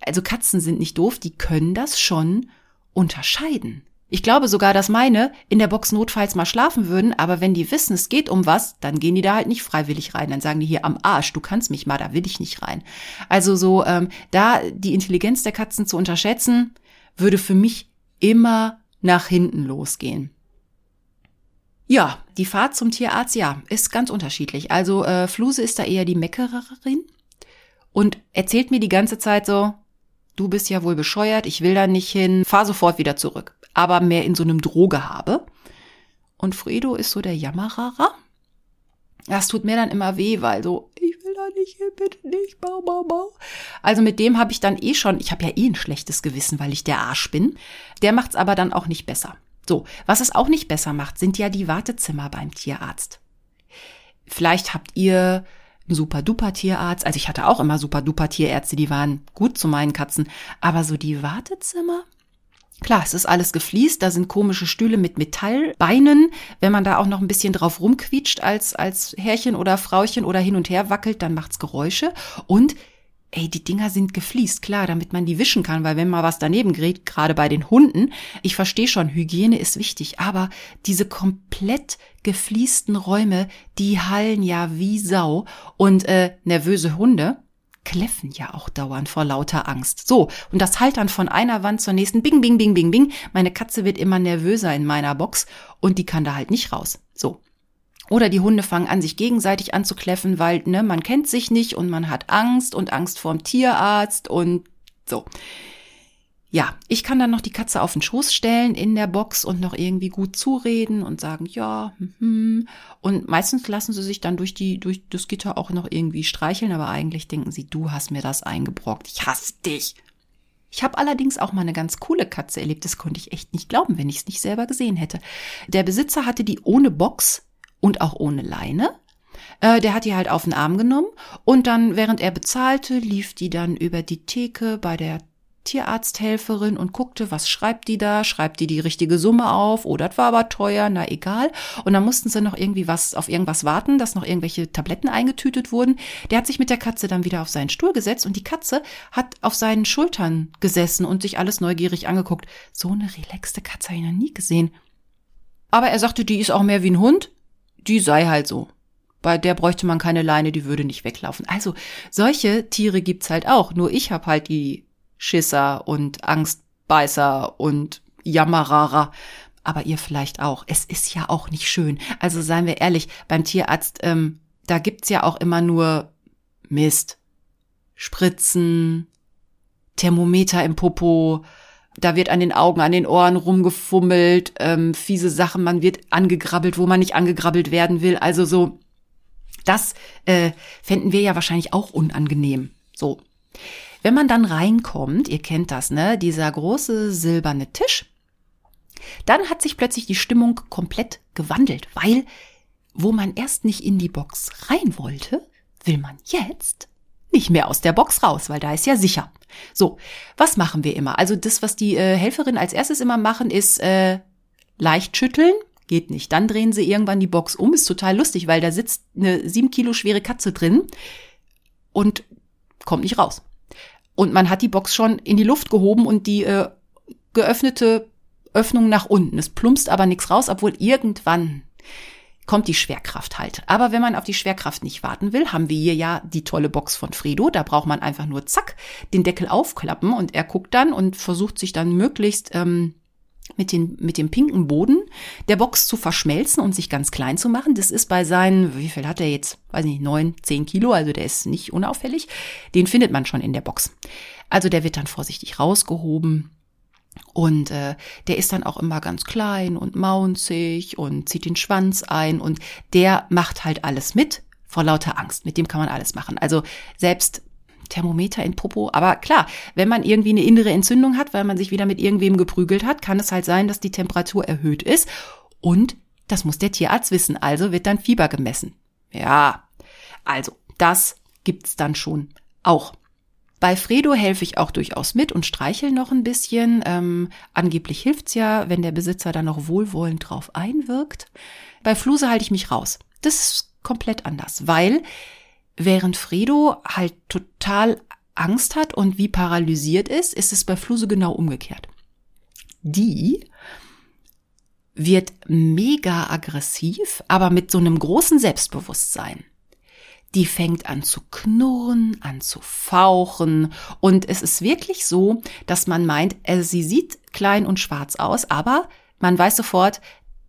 also Katzen sind nicht doof, die können das schon unterscheiden. Ich glaube sogar, dass meine in der Box notfalls mal schlafen würden, aber wenn die wissen, es geht um was, dann gehen die da halt nicht freiwillig rein. Dann sagen die hier am Arsch, du kannst mich mal, da will ich nicht rein. Also so, ähm, da die Intelligenz der Katzen zu unterschätzen, würde für mich immer nach hinten losgehen. Ja, die Fahrt zum Tierarzt, ja, ist ganz unterschiedlich. Also äh, Fluse ist da eher die Meckererin und erzählt mir die ganze Zeit so, du bist ja wohl bescheuert, ich will da nicht hin, fahr sofort wieder zurück. Aber mehr in so einem Drogehabe. Und Fredo ist so der Jammerer. Das tut mir dann immer weh, weil so, ich will da nicht hin, bitte nicht, bau, bau, bau. Also mit dem habe ich dann eh schon, ich habe ja eh ein schlechtes Gewissen, weil ich der Arsch bin. Der macht's aber dann auch nicht besser. So, was es auch nicht besser macht, sind ja die Wartezimmer beim Tierarzt. vielleicht habt ihr einen super duper Tierarzt. Also ich hatte auch immer super duper Tierärzte, die waren gut zu meinen Katzen. Aber so die Wartezimmer, Klar, es ist alles gefliest, da sind komische Stühle mit Metallbeinen. Wenn man da auch noch ein bisschen drauf rumquietscht als, als Herrchen oder Frauchen oder hin und her wackelt, dann macht's Geräusche. Und ey, die Dinger sind gefliest, klar, damit man die wischen kann, weil wenn mal was daneben gerät, gerade bei den Hunden, ich verstehe schon, Hygiene ist wichtig, aber diese komplett gefliesten Räume, die hallen ja wie Sau und äh, nervöse Hunde, kläffen ja auch dauernd vor lauter Angst. So, und das halt dann von einer Wand zur nächsten. Bing, bing, bing, bing, bing. Meine Katze wird immer nervöser in meiner Box und die kann da halt nicht raus. So. Oder die Hunde fangen an, sich gegenseitig anzukläffen, weil, ne, man kennt sich nicht und man hat Angst und Angst vorm Tierarzt und so. Ja, ich kann dann noch die Katze auf den Schoß stellen in der Box und noch irgendwie gut zureden und sagen, ja, hm, und meistens lassen sie sich dann durch die, durch das Gitter auch noch irgendwie streicheln, aber eigentlich denken sie, du hast mir das eingebrockt, ich hasse dich. Ich habe allerdings auch mal eine ganz coole Katze erlebt, das konnte ich echt nicht glauben, wenn ich es nicht selber gesehen hätte. Der Besitzer hatte die ohne Box und auch ohne Leine. Äh, der hat die halt auf den Arm genommen und dann, während er bezahlte, lief die dann über die Theke bei der Tierarzthelferin und guckte, was schreibt die da? Schreibt die die richtige Summe auf? Oder oh, das war aber teuer, na egal. Und dann mussten sie noch irgendwie was auf irgendwas warten, dass noch irgendwelche Tabletten eingetütet wurden. Der hat sich mit der Katze dann wieder auf seinen Stuhl gesetzt und die Katze hat auf seinen Schultern gesessen und sich alles neugierig angeguckt. So eine relaxte Katze habe ich noch nie gesehen. Aber er sagte, die ist auch mehr wie ein Hund. Die sei halt so. Bei der bräuchte man keine Leine, die würde nicht weglaufen. Also solche Tiere gibt's halt auch. Nur ich habe halt die Schisser und Angstbeißer und Jammerer. Aber ihr vielleicht auch. Es ist ja auch nicht schön. Also seien wir ehrlich, beim Tierarzt, ähm, da gibt's ja auch immer nur Mist. Spritzen, Thermometer im Popo, da wird an den Augen, an den Ohren rumgefummelt, ähm, fiese Sachen, man wird angegrabbelt, wo man nicht angegrabbelt werden will. Also so, das äh, fänden wir ja wahrscheinlich auch unangenehm. So. Wenn man dann reinkommt, ihr kennt das, ne, dieser große silberne Tisch, dann hat sich plötzlich die Stimmung komplett gewandelt, weil wo man erst nicht in die Box rein wollte, will man jetzt nicht mehr aus der Box raus, weil da ist ja sicher. So, was machen wir immer? Also das, was die äh, Helferin als erstes immer machen, ist äh, leicht schütteln. Geht nicht. Dann drehen sie irgendwann die Box um. Ist total lustig, weil da sitzt eine sieben Kilo schwere Katze drin und kommt nicht raus. Und man hat die Box schon in die Luft gehoben und die äh, geöffnete Öffnung nach unten. Es plumpst aber nichts raus, obwohl irgendwann kommt die Schwerkraft halt. Aber wenn man auf die Schwerkraft nicht warten will, haben wir hier ja die tolle Box von Fredo. Da braucht man einfach nur zack den Deckel aufklappen und er guckt dann und versucht sich dann möglichst ähm, mit, den, mit dem pinken Boden der Box zu verschmelzen und sich ganz klein zu machen. Das ist bei seinen, wie viel hat er jetzt? Weiß nicht, neun, zehn Kilo, also der ist nicht unauffällig. Den findet man schon in der Box. Also der wird dann vorsichtig rausgehoben. Und äh, der ist dann auch immer ganz klein und maunzig und zieht den Schwanz ein und der macht halt alles mit vor lauter Angst. Mit dem kann man alles machen. Also selbst Thermometer in Popo. Aber klar, wenn man irgendwie eine innere Entzündung hat, weil man sich wieder mit irgendwem geprügelt hat, kann es halt sein, dass die Temperatur erhöht ist. Und das muss der Tierarzt wissen. Also wird dann Fieber gemessen. Ja, also das gibt's dann schon auch. Bei Fredo helfe ich auch durchaus mit und streichel noch ein bisschen. Ähm, angeblich hilft's ja, wenn der Besitzer dann noch wohlwollend drauf einwirkt. Bei Fluse halte ich mich raus. Das ist komplett anders, weil Während Fredo halt total Angst hat und wie paralysiert ist, ist es bei Fluse genau umgekehrt. Die wird mega aggressiv, aber mit so einem großen Selbstbewusstsein. Die fängt an zu knurren, an zu fauchen und es ist wirklich so, dass man meint, äh, sie sieht klein und schwarz aus, aber man weiß sofort,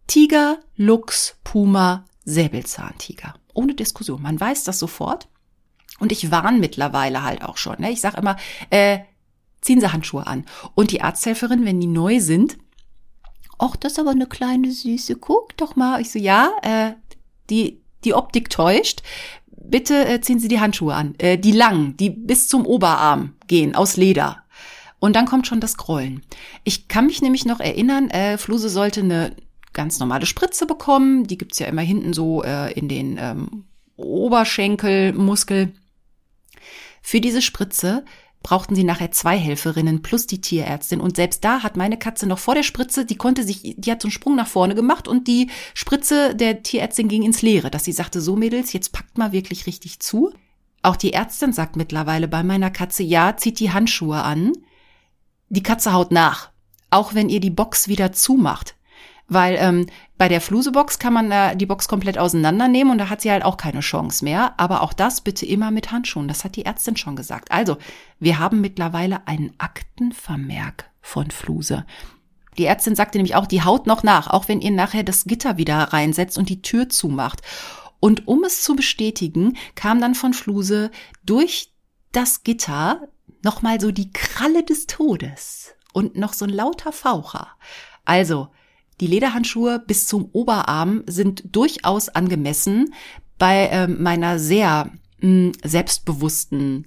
Tiger, Luchs, Puma, Säbelzahntiger ohne Diskussion. Man weiß das sofort. Und ich warne mittlerweile halt auch schon. Ne? Ich sage immer, äh, ziehen Sie Handschuhe an. Und die Arzthelferin, wenn die neu sind, ach, das ist aber eine kleine Süße, guck doch mal. Ich so, ja, äh, die, die Optik täuscht. Bitte äh, ziehen Sie die Handschuhe an. Äh, die lang, die bis zum Oberarm gehen, aus Leder. Und dann kommt schon das Grollen. Ich kann mich nämlich noch erinnern, äh, Fluse sollte eine ganz normale Spritze bekommen. Die gibt's ja immer hinten so äh, in den ähm, Oberschenkelmuskel. Für diese Spritze brauchten sie nachher zwei Helferinnen plus die Tierärztin. Und selbst da hat meine Katze noch vor der Spritze, die konnte sich, die hat so einen Sprung nach vorne gemacht und die Spritze der Tierärztin ging ins Leere, dass sie sagte, so Mädels, jetzt packt mal wirklich richtig zu. Auch die Ärztin sagt mittlerweile bei meiner Katze, ja, zieht die Handschuhe an. Die Katze haut nach. Auch wenn ihr die Box wieder zumacht. Weil ähm, bei der Flusebox kann man äh, die Box komplett auseinandernehmen und da hat sie halt auch keine Chance mehr. Aber auch das bitte immer mit Handschuhen. Das hat die Ärztin schon gesagt. Also, wir haben mittlerweile einen Aktenvermerk von Fluse. Die Ärztin sagte nämlich auch, die haut noch nach, auch wenn ihr nachher das Gitter wieder reinsetzt und die Tür zumacht. Und um es zu bestätigen, kam dann von Fluse durch das Gitter nochmal so die Kralle des Todes und noch so ein lauter Faucher. Also, die Lederhandschuhe bis zum Oberarm sind durchaus angemessen bei äh, meiner sehr mh, hm, selbstbewussten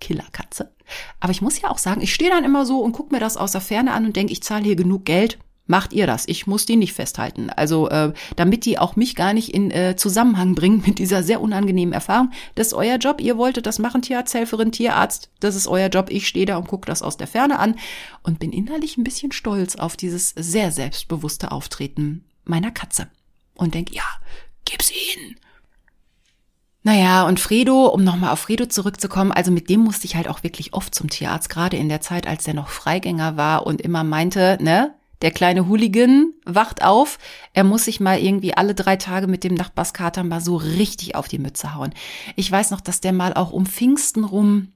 Killerkatze. Aber ich muss ja auch sagen, ich stehe dann immer so und gucke mir das aus der Ferne an und denke, ich zahle hier genug Geld, macht ihr das. Ich muss die nicht festhalten. Also äh, damit die auch mich gar nicht in äh, Zusammenhang bringen mit dieser sehr unangenehmen Erfahrung. Das ist euer Job. Ihr wolltet das machen, Tierarzthelferin, Tierarzt. Das ist euer Job. Ich stehe da und gucke das aus der Ferne an und bin innerlich ein bisschen stolz auf dieses sehr selbstbewusste Auftreten meiner Katze. Und denk, ja, gib's ihnen. Naja, und Fredo, um nochmal auf Fredo zurückzukommen, also mit dem musste ich halt auch wirklich oft zum Tierarzt, gerade in der Zeit, als der noch Freigänger war und immer meinte, ne, der kleine Hooligan wacht auf. Er muss sich mal irgendwie alle drei Tage mit dem Nachbarskater mal so richtig auf die Mütze hauen. Ich weiß noch, dass der mal auch um Pfingsten rum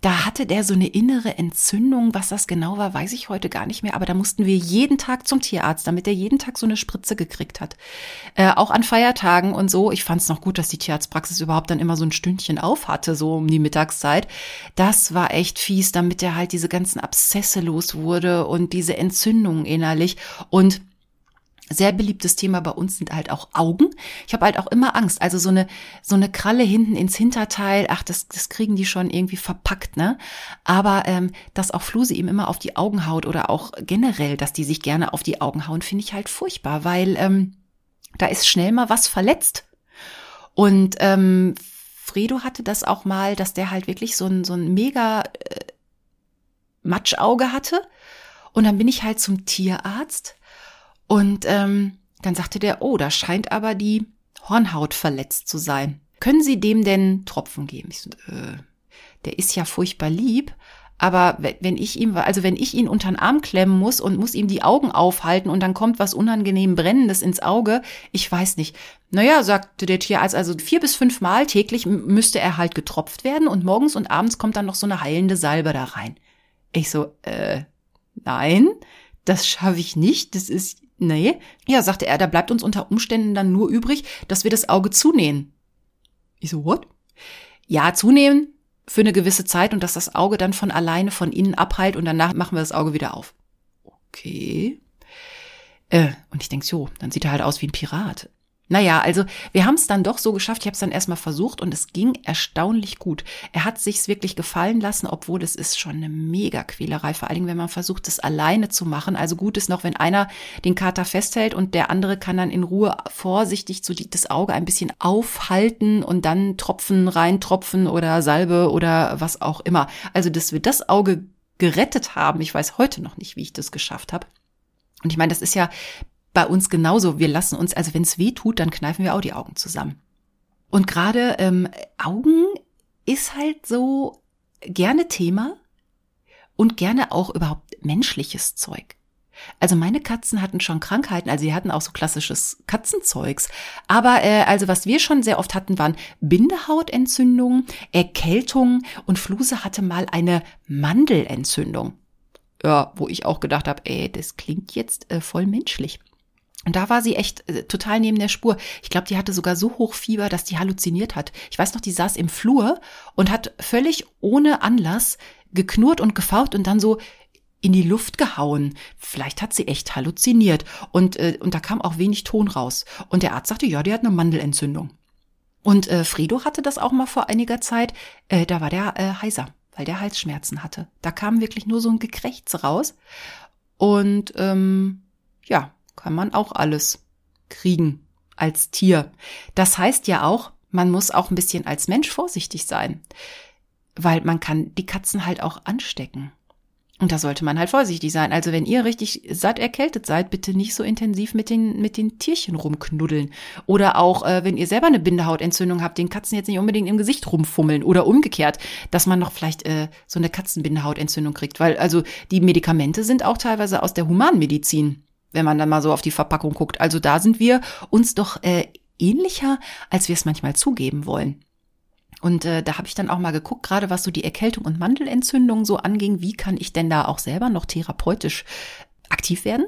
da hatte der so eine innere Entzündung. Was das genau war, weiß ich heute gar nicht mehr. Aber da mussten wir jeden Tag zum Tierarzt, damit er jeden Tag so eine Spritze gekriegt hat. Äh, auch an Feiertagen und so. Ich fand es noch gut, dass die Tierarztpraxis überhaupt dann immer so ein Stündchen auf hatte, so um die Mittagszeit. Das war echt fies, damit er halt diese ganzen Abszesse los wurde und diese Entzündungen innerlich. Und sehr beliebtes Thema bei uns sind halt auch Augen. Ich habe halt auch immer Angst. Also so eine so eine Kralle hinten ins Hinterteil, ach, das, das kriegen die schon irgendwie verpackt, ne? Aber ähm, dass auch Fluse ihm immer auf die Augen haut oder auch generell, dass die sich gerne auf die Augen hauen, finde ich halt furchtbar, weil ähm, da ist schnell mal was verletzt. Und ähm, Fredo hatte das auch mal, dass der halt wirklich so ein, so ein mega äh, Matschauge hatte. Und dann bin ich halt zum Tierarzt und ähm, dann sagte der, oh, da scheint aber die Hornhaut verletzt zu sein. Können Sie dem denn Tropfen geben? Ich so, äh, der ist ja furchtbar lieb, aber wenn ich ihm, also wenn ich ihn unter den Arm klemmen muss und muss ihm die Augen aufhalten und dann kommt was unangenehm Brennendes ins Auge, ich weiß nicht. Naja, sagte der Tierarzt, also vier bis fünf Mal täglich müsste er halt getropft werden und morgens und abends kommt dann noch so eine heilende Salbe da rein. Ich so, äh, nein, das schaffe ich nicht. Das ist Nee, ja, sagte er, da bleibt uns unter Umständen dann nur übrig, dass wir das Auge zunähen. Ich so, what? Ja, zunähen für eine gewisse Zeit und dass das Auge dann von alleine von innen abheilt und danach machen wir das Auge wieder auf. Okay. Äh, und ich denk so, dann sieht er halt aus wie ein Pirat. Naja, also wir haben es dann doch so geschafft. Ich habe es dann erstmal versucht und es ging erstaunlich gut. Er hat sich's wirklich gefallen lassen, obwohl es ist schon eine mega Quälerei, vor allen Dingen, wenn man versucht, es alleine zu machen. Also gut ist noch, wenn einer den Kater festhält und der andere kann dann in Ruhe vorsichtig so das Auge ein bisschen aufhalten und dann Tropfen reintropfen oder Salbe oder was auch immer. Also, dass wir das Auge gerettet haben, ich weiß heute noch nicht, wie ich das geschafft habe. Und ich meine, das ist ja bei uns genauso. Wir lassen uns, also wenn es weh tut, dann kneifen wir auch die Augen zusammen. Und gerade ähm, Augen ist halt so gerne Thema und gerne auch überhaupt menschliches Zeug. Also meine Katzen hatten schon Krankheiten, also sie hatten auch so klassisches Katzenzeugs. Aber äh, also was wir schon sehr oft hatten, waren Bindehautentzündungen, Erkältungen und Fluse hatte mal eine Mandelentzündung. Ja, wo ich auch gedacht habe, ey, das klingt jetzt äh, voll menschlich. Und da war sie echt äh, total neben der Spur. Ich glaube, die hatte sogar so hoch Fieber, dass die halluziniert hat. Ich weiß noch, die saß im Flur und hat völlig ohne Anlass geknurrt und gefaucht und dann so in die Luft gehauen. Vielleicht hat sie echt halluziniert. Und, äh, und da kam auch wenig Ton raus. Und der Arzt sagte, ja, die hat eine Mandelentzündung. Und äh, Fredo hatte das auch mal vor einiger Zeit. Äh, da war der äh, heiser, weil der Halsschmerzen hatte. Da kam wirklich nur so ein Gekrächz raus. Und ähm, ja, kann man auch alles kriegen als Tier. Das heißt ja auch, man muss auch ein bisschen als Mensch vorsichtig sein, weil man kann die Katzen halt auch anstecken. Und da sollte man halt vorsichtig sein. Also wenn ihr richtig satt erkältet seid, bitte nicht so intensiv mit den, mit den Tierchen rumknuddeln. Oder auch, äh, wenn ihr selber eine Bindehautentzündung habt, den Katzen jetzt nicht unbedingt im Gesicht rumfummeln. Oder umgekehrt, dass man noch vielleicht äh, so eine Katzenbindehautentzündung kriegt. Weil also die Medikamente sind auch teilweise aus der Humanmedizin, wenn man dann mal so auf die Verpackung guckt. Also da sind wir uns doch äh, ähnlicher, als wir es manchmal zugeben wollen. Und äh, da habe ich dann auch mal geguckt, gerade was so die Erkältung und Mandelentzündung so anging, wie kann ich denn da auch selber noch therapeutisch aktiv werden?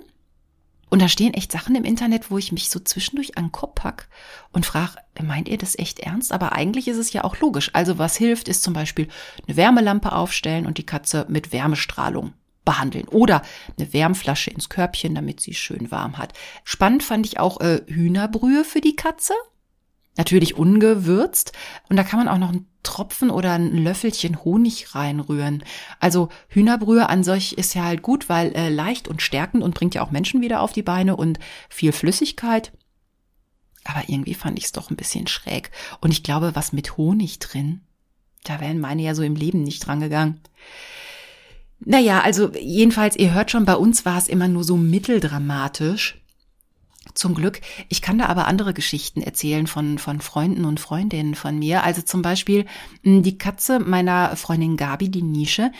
Und da stehen echt Sachen im Internet, wo ich mich so zwischendurch an den Kopf pack und frage, meint ihr das echt ernst? Aber eigentlich ist es ja auch logisch. Also was hilft, ist zum Beispiel eine Wärmelampe aufstellen und die Katze mit Wärmestrahlung behandeln oder eine Wärmflasche ins Körbchen, damit sie schön warm hat. Spannend fand ich auch äh, Hühnerbrühe für die Katze. Natürlich ungewürzt. Und da kann man auch noch einen Tropfen oder ein Löffelchen Honig reinrühren. Also Hühnerbrühe an solch ist ja halt gut, weil äh, leicht und stärkend und bringt ja auch Menschen wieder auf die Beine und viel Flüssigkeit. Aber irgendwie fand ich es doch ein bisschen schräg. Und ich glaube, was mit Honig drin, da wären meine ja so im Leben nicht dran gegangen. Naja, also jedenfalls, ihr hört schon, bei uns war es immer nur so mitteldramatisch. Zum Glück. Ich kann da aber andere Geschichten erzählen von, von Freunden und Freundinnen von mir. Also zum Beispiel hm, die Katze meiner Freundin Gabi, die Nische,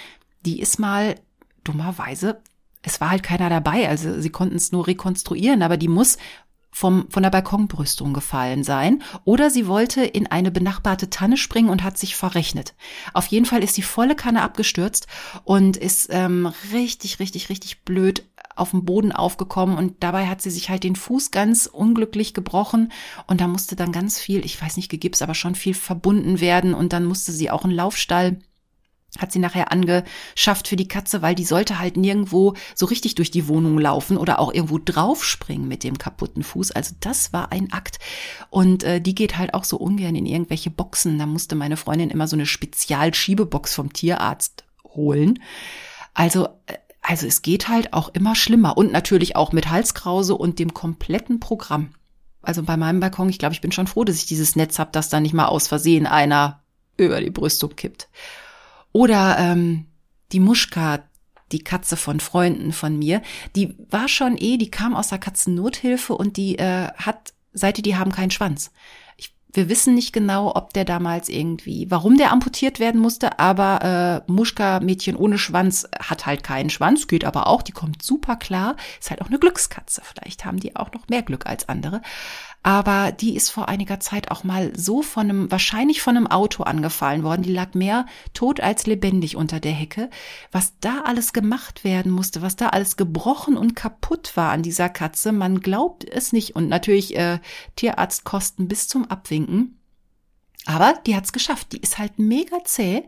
die ist mal dummerweise, es war halt keiner dabei, also sie konnten es nur rekonstruieren, aber die muss vom, von der Balkonbrüstung gefallen sein. Oder sie wollte in eine benachbarte Tanne springen und hat sich verrechnet. Auf jeden Fall ist die volle Kanne abgestürzt und ist ähm, richtig, richtig, richtig blöd auf dem Boden aufgekommen. Und dabei hat sie sich halt den Fuß ganz unglücklich gebrochen. Und da musste dann ganz viel, ich weiß nicht gegips, aber schon viel verbunden werden. Und dann musste sie auch einen Laufstall hat sie nachher angeschafft für die Katze, weil die sollte halt nirgendwo so richtig durch die Wohnung laufen oder auch irgendwo draufspringen mit dem kaputten Fuß. Also das war ein Akt. Und äh, die geht halt auch so ungern in irgendwelche Boxen. Da musste meine Freundin immer so eine Spezialschiebebox vom Tierarzt holen. Also äh, also es geht halt auch immer schlimmer und natürlich auch mit Halskrause und dem kompletten Programm. Also bei meinem Balkon, ich glaube, ich bin schon froh, dass ich dieses Netz habe, dass da nicht mal aus Versehen einer über die Brüstung kippt. Oder ähm, die Muschka, die Katze von Freunden von mir, die war schon eh, die kam aus der Katzennothilfe und die äh, hat, seit die haben keinen Schwanz. Wir wissen nicht genau, ob der damals irgendwie, warum der amputiert werden musste, aber äh, Muschka-Mädchen ohne Schwanz hat halt keinen Schwanz, geht aber auch, die kommt super klar, ist halt auch eine Glückskatze. Vielleicht haben die auch noch mehr Glück als andere aber die ist vor einiger Zeit auch mal so von einem, wahrscheinlich von einem Auto angefallen worden. Die lag mehr tot als lebendig unter der Hecke. Was da alles gemacht werden musste, was da alles gebrochen und kaputt war an dieser Katze, man glaubt es nicht. Und natürlich äh, Tierarztkosten bis zum Abwinken. Aber die hat's geschafft. Die ist halt mega zäh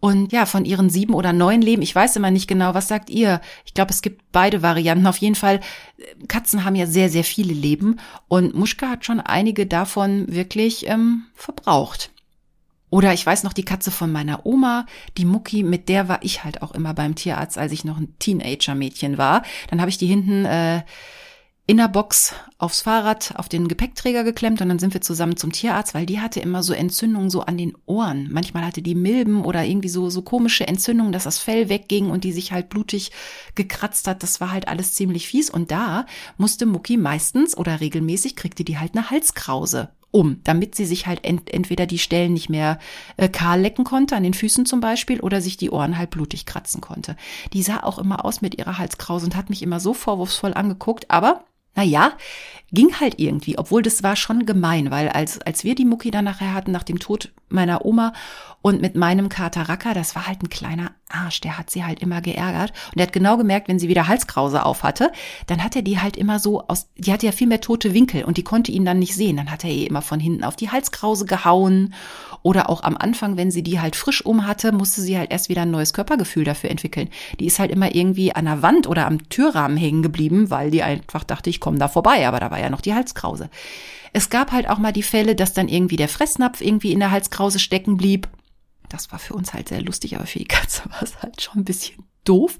und ja, von ihren sieben oder neun Leben, ich weiß immer nicht genau, was sagt ihr? Ich glaube, es gibt beide Varianten. Auf jeden Fall, Katzen haben ja sehr, sehr viele Leben und Muschka hat schon einige davon wirklich ähm, verbraucht. Oder ich weiß noch die Katze von meiner Oma, die Mucki, mit der war ich halt auch immer beim Tierarzt, als ich noch ein Teenager-Mädchen war. Dann habe ich die hinten äh, in der Box aufs Fahrrad auf den Gepäckträger geklemmt und dann sind wir zusammen zum Tierarzt, weil die hatte immer so Entzündungen so an den Ohren. Manchmal hatte die Milben oder irgendwie so, so komische Entzündungen, dass das Fell wegging und die sich halt blutig gekratzt hat. Das war halt alles ziemlich fies und da musste Mucki meistens oder regelmäßig kriegte die halt eine Halskrause um, damit sie sich halt ent entweder die Stellen nicht mehr äh, kahl lecken konnte, an den Füßen zum Beispiel, oder sich die Ohren halt blutig kratzen konnte. Die sah auch immer aus mit ihrer Halskrause und hat mich immer so vorwurfsvoll angeguckt, aber naja, ging halt irgendwie, obwohl das war schon gemein, weil als, als wir die Mucki dann nachher hatten, nach dem Tod meiner Oma und mit meinem Kater Racker, das war halt ein kleiner Arsch, der hat sie halt immer geärgert und er hat genau gemerkt, wenn sie wieder Halskrause auf hatte, dann hat er die halt immer so aus, die hatte ja viel mehr tote Winkel und die konnte ihn dann nicht sehen, dann hat er ihr immer von hinten auf die Halskrause gehauen oder auch am Anfang, wenn sie die halt frisch um hatte, musste sie halt erst wieder ein neues Körpergefühl dafür entwickeln. Die ist halt immer irgendwie an der Wand oder am Türrahmen hängen geblieben, weil die einfach dachte, ich komme da vorbei, aber da war ja noch die Halskrause. Es gab halt auch mal die Fälle, dass dann irgendwie der Fressnapf irgendwie in der Halskrause stecken blieb. Das war für uns halt sehr lustig, aber für die Katze [laughs] war es halt schon ein bisschen doof.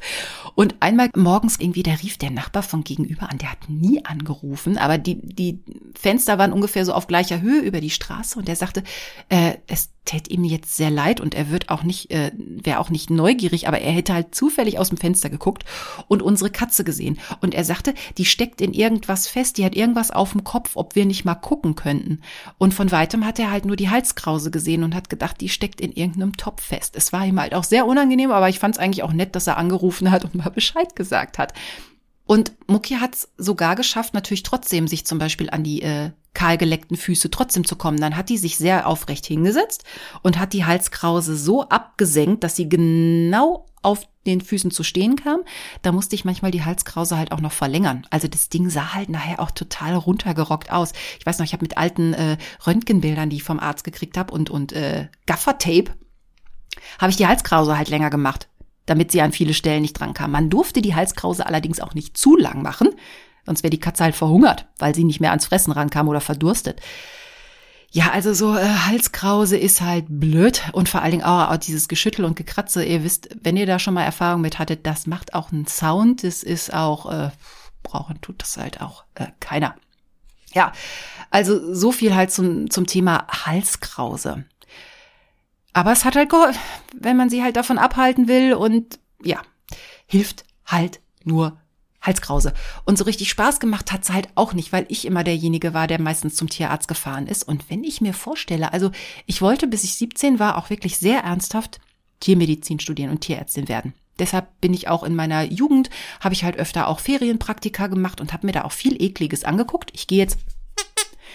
Und einmal morgens irgendwie, da rief der Nachbar von gegenüber an, der hat nie angerufen, aber die, die Fenster waren ungefähr so auf gleicher Höhe über die Straße und der sagte, äh, es tät ihm jetzt sehr leid und er wird auch nicht, äh, wäre auch nicht neugierig, aber er hätte halt zufällig aus dem Fenster geguckt und unsere Katze gesehen. Und er sagte, die steckt in irgendwas fest, die hat irgendwas auf dem Kopf, ob wir nicht mal gucken könnten. Und von weitem hat er halt nur die Halskrause gesehen und hat gedacht, die steckt in irgendeinem Topf fest. Es war ihm halt auch sehr unangenehm, aber ich fand es eigentlich auch nett, dass er angerufen hat und mal Bescheid gesagt hat. Und Mucki hat es sogar geschafft, natürlich trotzdem sich zum Beispiel an die äh, kahlgeleckten Füße trotzdem zu kommen. Dann hat die sich sehr aufrecht hingesetzt und hat die Halskrause so abgesenkt, dass sie genau auf den Füßen zu stehen kam. Da musste ich manchmal die Halskrause halt auch noch verlängern. Also das Ding sah halt nachher auch total runtergerockt aus. Ich weiß noch, ich habe mit alten äh, Röntgenbildern, die ich vom Arzt gekriegt habe und und äh, Gaffertape habe ich die Halskrause halt länger gemacht damit sie an viele Stellen nicht dran kam. Man durfte die Halskrause allerdings auch nicht zu lang machen, sonst wäre die Katze halt verhungert, weil sie nicht mehr ans Fressen rankam oder verdurstet. Ja, also so äh, Halskrause ist halt blöd und vor allen Dingen auch, auch dieses Geschüttel und Gekratze. Ihr wisst, wenn ihr da schon mal Erfahrung mit hattet, das macht auch einen Sound. Das ist auch, äh, brauchen tut das halt auch äh, keiner. Ja, also so viel halt zum, zum Thema Halskrause. Aber es hat halt, wenn man sie halt davon abhalten will und ja, hilft halt nur Halskrause. Und so richtig Spaß gemacht hat's halt auch nicht, weil ich immer derjenige war, der meistens zum Tierarzt gefahren ist. Und wenn ich mir vorstelle, also ich wollte, bis ich 17 war, auch wirklich sehr ernsthaft Tiermedizin studieren und Tierärztin werden. Deshalb bin ich auch in meiner Jugend, habe ich halt öfter auch Ferienpraktika gemacht und habe mir da auch viel Ekliges angeguckt. Ich gehe jetzt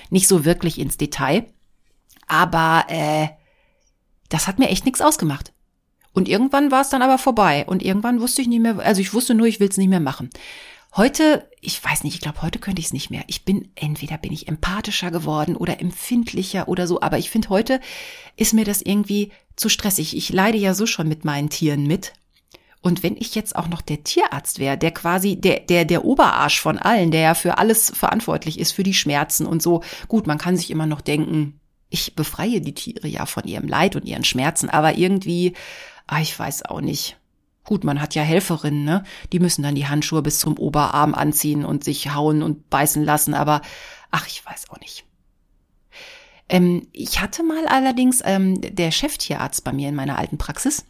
nicht so wirklich ins Detail, aber äh, das hat mir echt nichts ausgemacht. Und irgendwann war es dann aber vorbei und irgendwann wusste ich nicht mehr, also ich wusste nur, ich will es nicht mehr machen. Heute, ich weiß nicht, ich glaube, heute könnte ich es nicht mehr. Ich bin, entweder bin ich empathischer geworden oder empfindlicher oder so, aber ich finde, heute ist mir das irgendwie zu stressig. Ich leide ja so schon mit meinen Tieren mit. Und wenn ich jetzt auch noch der Tierarzt wäre, der quasi der, der, der Oberarsch von allen, der ja für alles verantwortlich ist, für die Schmerzen und so, gut, man kann sich immer noch denken, ich befreie die Tiere ja von ihrem Leid und ihren Schmerzen, aber irgendwie, ah, ich weiß auch nicht. Gut, man hat ja Helferinnen, ne? Die müssen dann die Handschuhe bis zum Oberarm anziehen und sich hauen und beißen lassen, aber ach, ich weiß auch nicht. Ähm, ich hatte mal allerdings ähm, der Cheftierarzt bei mir in meiner alten Praxis,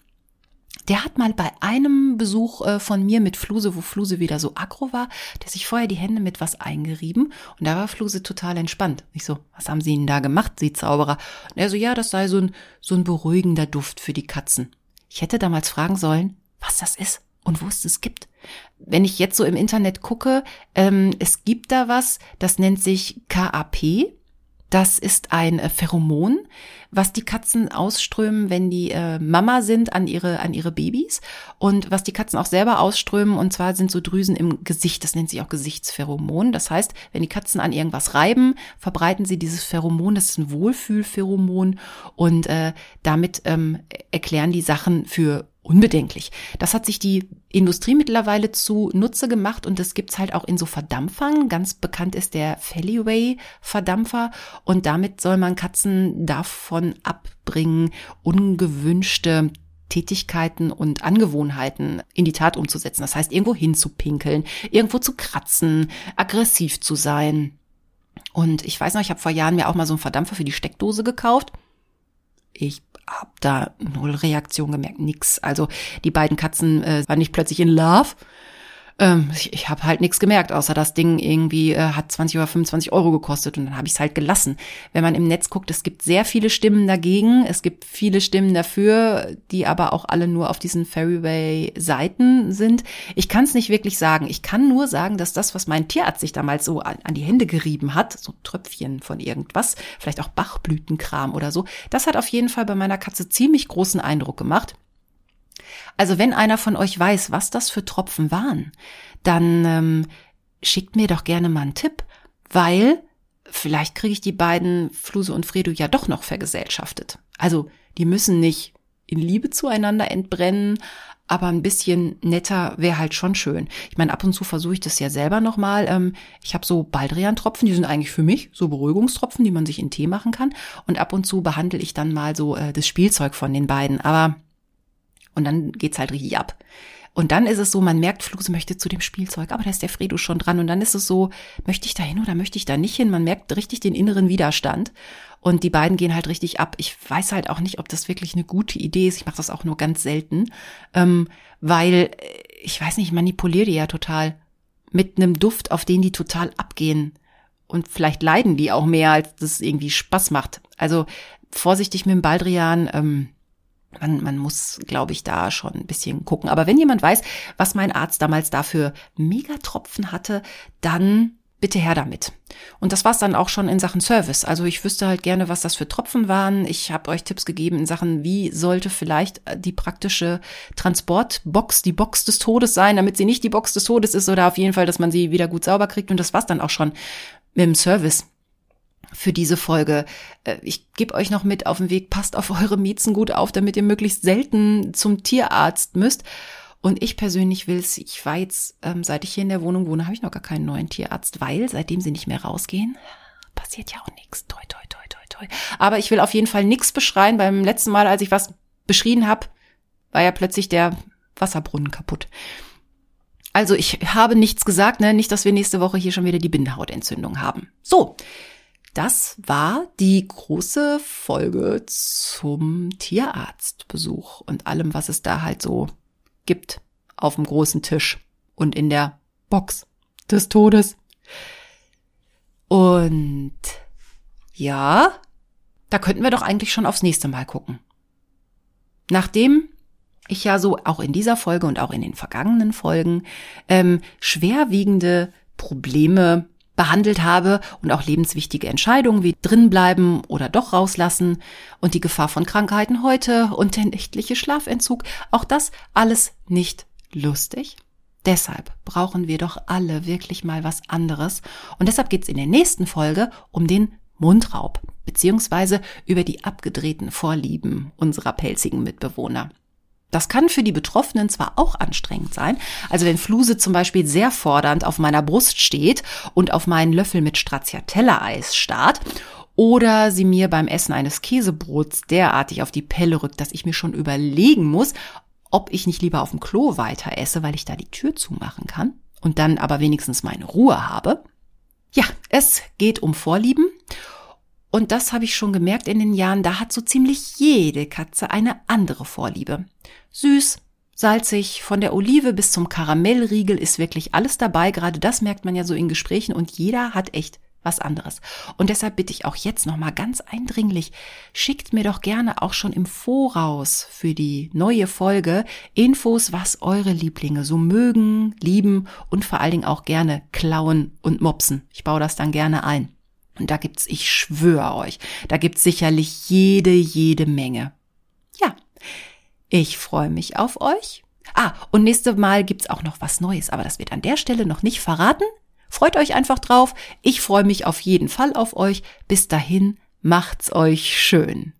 der hat mal bei einem Besuch äh, von mir mit Fluse, wo Fluse wieder so aggro war, der sich vorher die Hände mit was eingerieben und da war Fluse total entspannt. Ich so, was haben Sie denn da gemacht, Sie Zauberer? Und er so, ja, das sei so ein, so ein beruhigender Duft für die Katzen. Ich hätte damals fragen sollen, was das ist und wo es das gibt. Wenn ich jetzt so im Internet gucke, ähm, es gibt da was, das nennt sich KAP, das ist ein äh, Pheromon, was die Katzen ausströmen, wenn die äh, Mama sind an ihre an ihre Babys. Und was die Katzen auch selber ausströmen und zwar sind so Drüsen im Gesicht, das nennt sich auch Gesichtspheromon. Das heißt, wenn die Katzen an irgendwas reiben, verbreiten sie dieses Pheromon, das ist ein Wohlfühlpheromon. Und äh, damit ähm, erklären die Sachen für unbedenklich. Das hat sich die Industrie mittlerweile zu Nutze gemacht und das gibt's halt auch in so Verdampfern. Ganz bekannt ist der Feliway Verdampfer und damit soll man Katzen davon abbringen, ungewünschte Tätigkeiten und Angewohnheiten in die Tat umzusetzen. Das heißt, irgendwo hinzupinkeln, irgendwo zu kratzen, aggressiv zu sein. Und ich weiß noch, ich habe vor Jahren mir auch mal so einen Verdampfer für die Steckdose gekauft. Ich hab da null Reaktion gemerkt, nix. Also die beiden Katzen äh, waren nicht plötzlich in Love, ähm, ich ich habe halt nichts gemerkt, außer das Ding irgendwie äh, hat 20 oder 25 Euro gekostet und dann habe ich es halt gelassen. Wenn man im Netz guckt, es gibt sehr viele Stimmen dagegen, es gibt viele Stimmen dafür, die aber auch alle nur auf diesen Ferryway-Seiten sind. Ich kann es nicht wirklich sagen. Ich kann nur sagen, dass das, was mein Tierarzt sich damals so an, an die Hände gerieben hat, so Tröpfchen von irgendwas, vielleicht auch Bachblütenkram oder so, das hat auf jeden Fall bei meiner Katze ziemlich großen Eindruck gemacht. Also wenn einer von euch weiß, was das für Tropfen waren, dann ähm, schickt mir doch gerne mal einen Tipp, weil vielleicht kriege ich die beiden Fluse und Fredo ja doch noch vergesellschaftet. Also die müssen nicht in Liebe zueinander entbrennen, aber ein bisschen netter wäre halt schon schön. Ich meine, ab und zu versuche ich das ja selber nochmal. Ähm, ich habe so Baldrian-Tropfen, die sind eigentlich für mich so Beruhigungstropfen, die man sich in Tee machen kann. Und ab und zu behandle ich dann mal so äh, das Spielzeug von den beiden. Aber und dann geht's halt richtig ab. Und dann ist es so, man merkt, Fluse möchte zu dem Spielzeug, aber da ist der Fredo schon dran. Und dann ist es so, möchte ich da hin oder möchte ich da nicht hin? Man merkt richtig den inneren Widerstand. Und die beiden gehen halt richtig ab. Ich weiß halt auch nicht, ob das wirklich eine gute Idee ist. Ich mache das auch nur ganz selten, ähm, weil äh, ich weiß nicht, ich manipuliere die ja total mit einem Duft, auf den die total abgehen. Und vielleicht leiden die auch mehr, als das irgendwie Spaß macht. Also vorsichtig mit dem Baldrian. Ähm, man, man muss, glaube ich, da schon ein bisschen gucken. Aber wenn jemand weiß, was mein Arzt damals dafür Megatropfen hatte, dann bitte her damit. Und das war's dann auch schon in Sachen Service. Also ich wüsste halt gerne, was das für Tropfen waren. Ich habe euch Tipps gegeben in Sachen, wie sollte vielleicht die praktische Transportbox die Box des Todes sein, damit sie nicht die Box des Todes ist oder auf jeden Fall, dass man sie wieder gut sauber kriegt. Und das war's dann auch schon mit dem Service für diese Folge. Äh, ich gebe euch noch mit auf den Weg, passt auf eure Miezen gut auf, damit ihr möglichst selten zum Tierarzt müsst. Und ich persönlich will es, ich war jetzt, ähm, seit ich hier in der Wohnung wohne, habe ich noch gar keinen neuen Tierarzt, weil seitdem sie nicht mehr rausgehen, passiert ja auch nichts. Toi, toi, toi, toi, toi. Aber ich will auf jeden Fall nichts beschreien. Beim letzten Mal, als ich was beschrien habe, war ja plötzlich der Wasserbrunnen kaputt. Also ich habe nichts gesagt, ne? Nicht, dass wir nächste Woche hier schon wieder die Bindehautentzündung haben. So, das war die große Folge zum Tierarztbesuch und allem, was es da halt so gibt auf dem großen Tisch und in der Box des Todes. Und ja, da könnten wir doch eigentlich schon aufs nächste Mal gucken. Nachdem ich ja so auch in dieser Folge und auch in den vergangenen Folgen ähm, schwerwiegende Probleme behandelt habe und auch lebenswichtige Entscheidungen wie drinbleiben oder doch rauslassen und die Gefahr von Krankheiten heute und der nächtliche Schlafentzug, auch das alles nicht lustig. Deshalb brauchen wir doch alle wirklich mal was anderes. Und deshalb geht's in der nächsten Folge um den Mundraub, beziehungsweise über die abgedrehten Vorlieben unserer pelzigen Mitbewohner. Das kann für die Betroffenen zwar auch anstrengend sein, also wenn Fluse zum Beispiel sehr fordernd auf meiner Brust steht und auf meinen Löffel mit Stracciatella-Eis starrt, oder sie mir beim Essen eines Käsebrots derartig auf die Pelle rückt, dass ich mir schon überlegen muss, ob ich nicht lieber auf dem Klo weiter esse, weil ich da die Tür zumachen kann und dann aber wenigstens meine Ruhe habe. Ja, es geht um Vorlieben und das habe ich schon gemerkt in den Jahren, da hat so ziemlich jede Katze eine andere Vorliebe. Süß, salzig, von der Olive bis zum Karamellriegel ist wirklich alles dabei. Gerade das merkt man ja so in Gesprächen und jeder hat echt was anderes. Und deshalb bitte ich auch jetzt nochmal ganz eindringlich, schickt mir doch gerne auch schon im Voraus für die neue Folge Infos, was eure Lieblinge so mögen, lieben und vor allen Dingen auch gerne klauen und mopsen. Ich baue das dann gerne ein. Und da gibt's, ich schwöre euch, da gibt's sicherlich jede, jede Menge. Ja, ich freue mich auf euch. Ah, und nächste Mal gibt's auch noch was Neues, aber das wird an der Stelle noch nicht verraten. Freut euch einfach drauf. Ich freue mich auf jeden Fall auf euch. Bis dahin, macht's euch schön.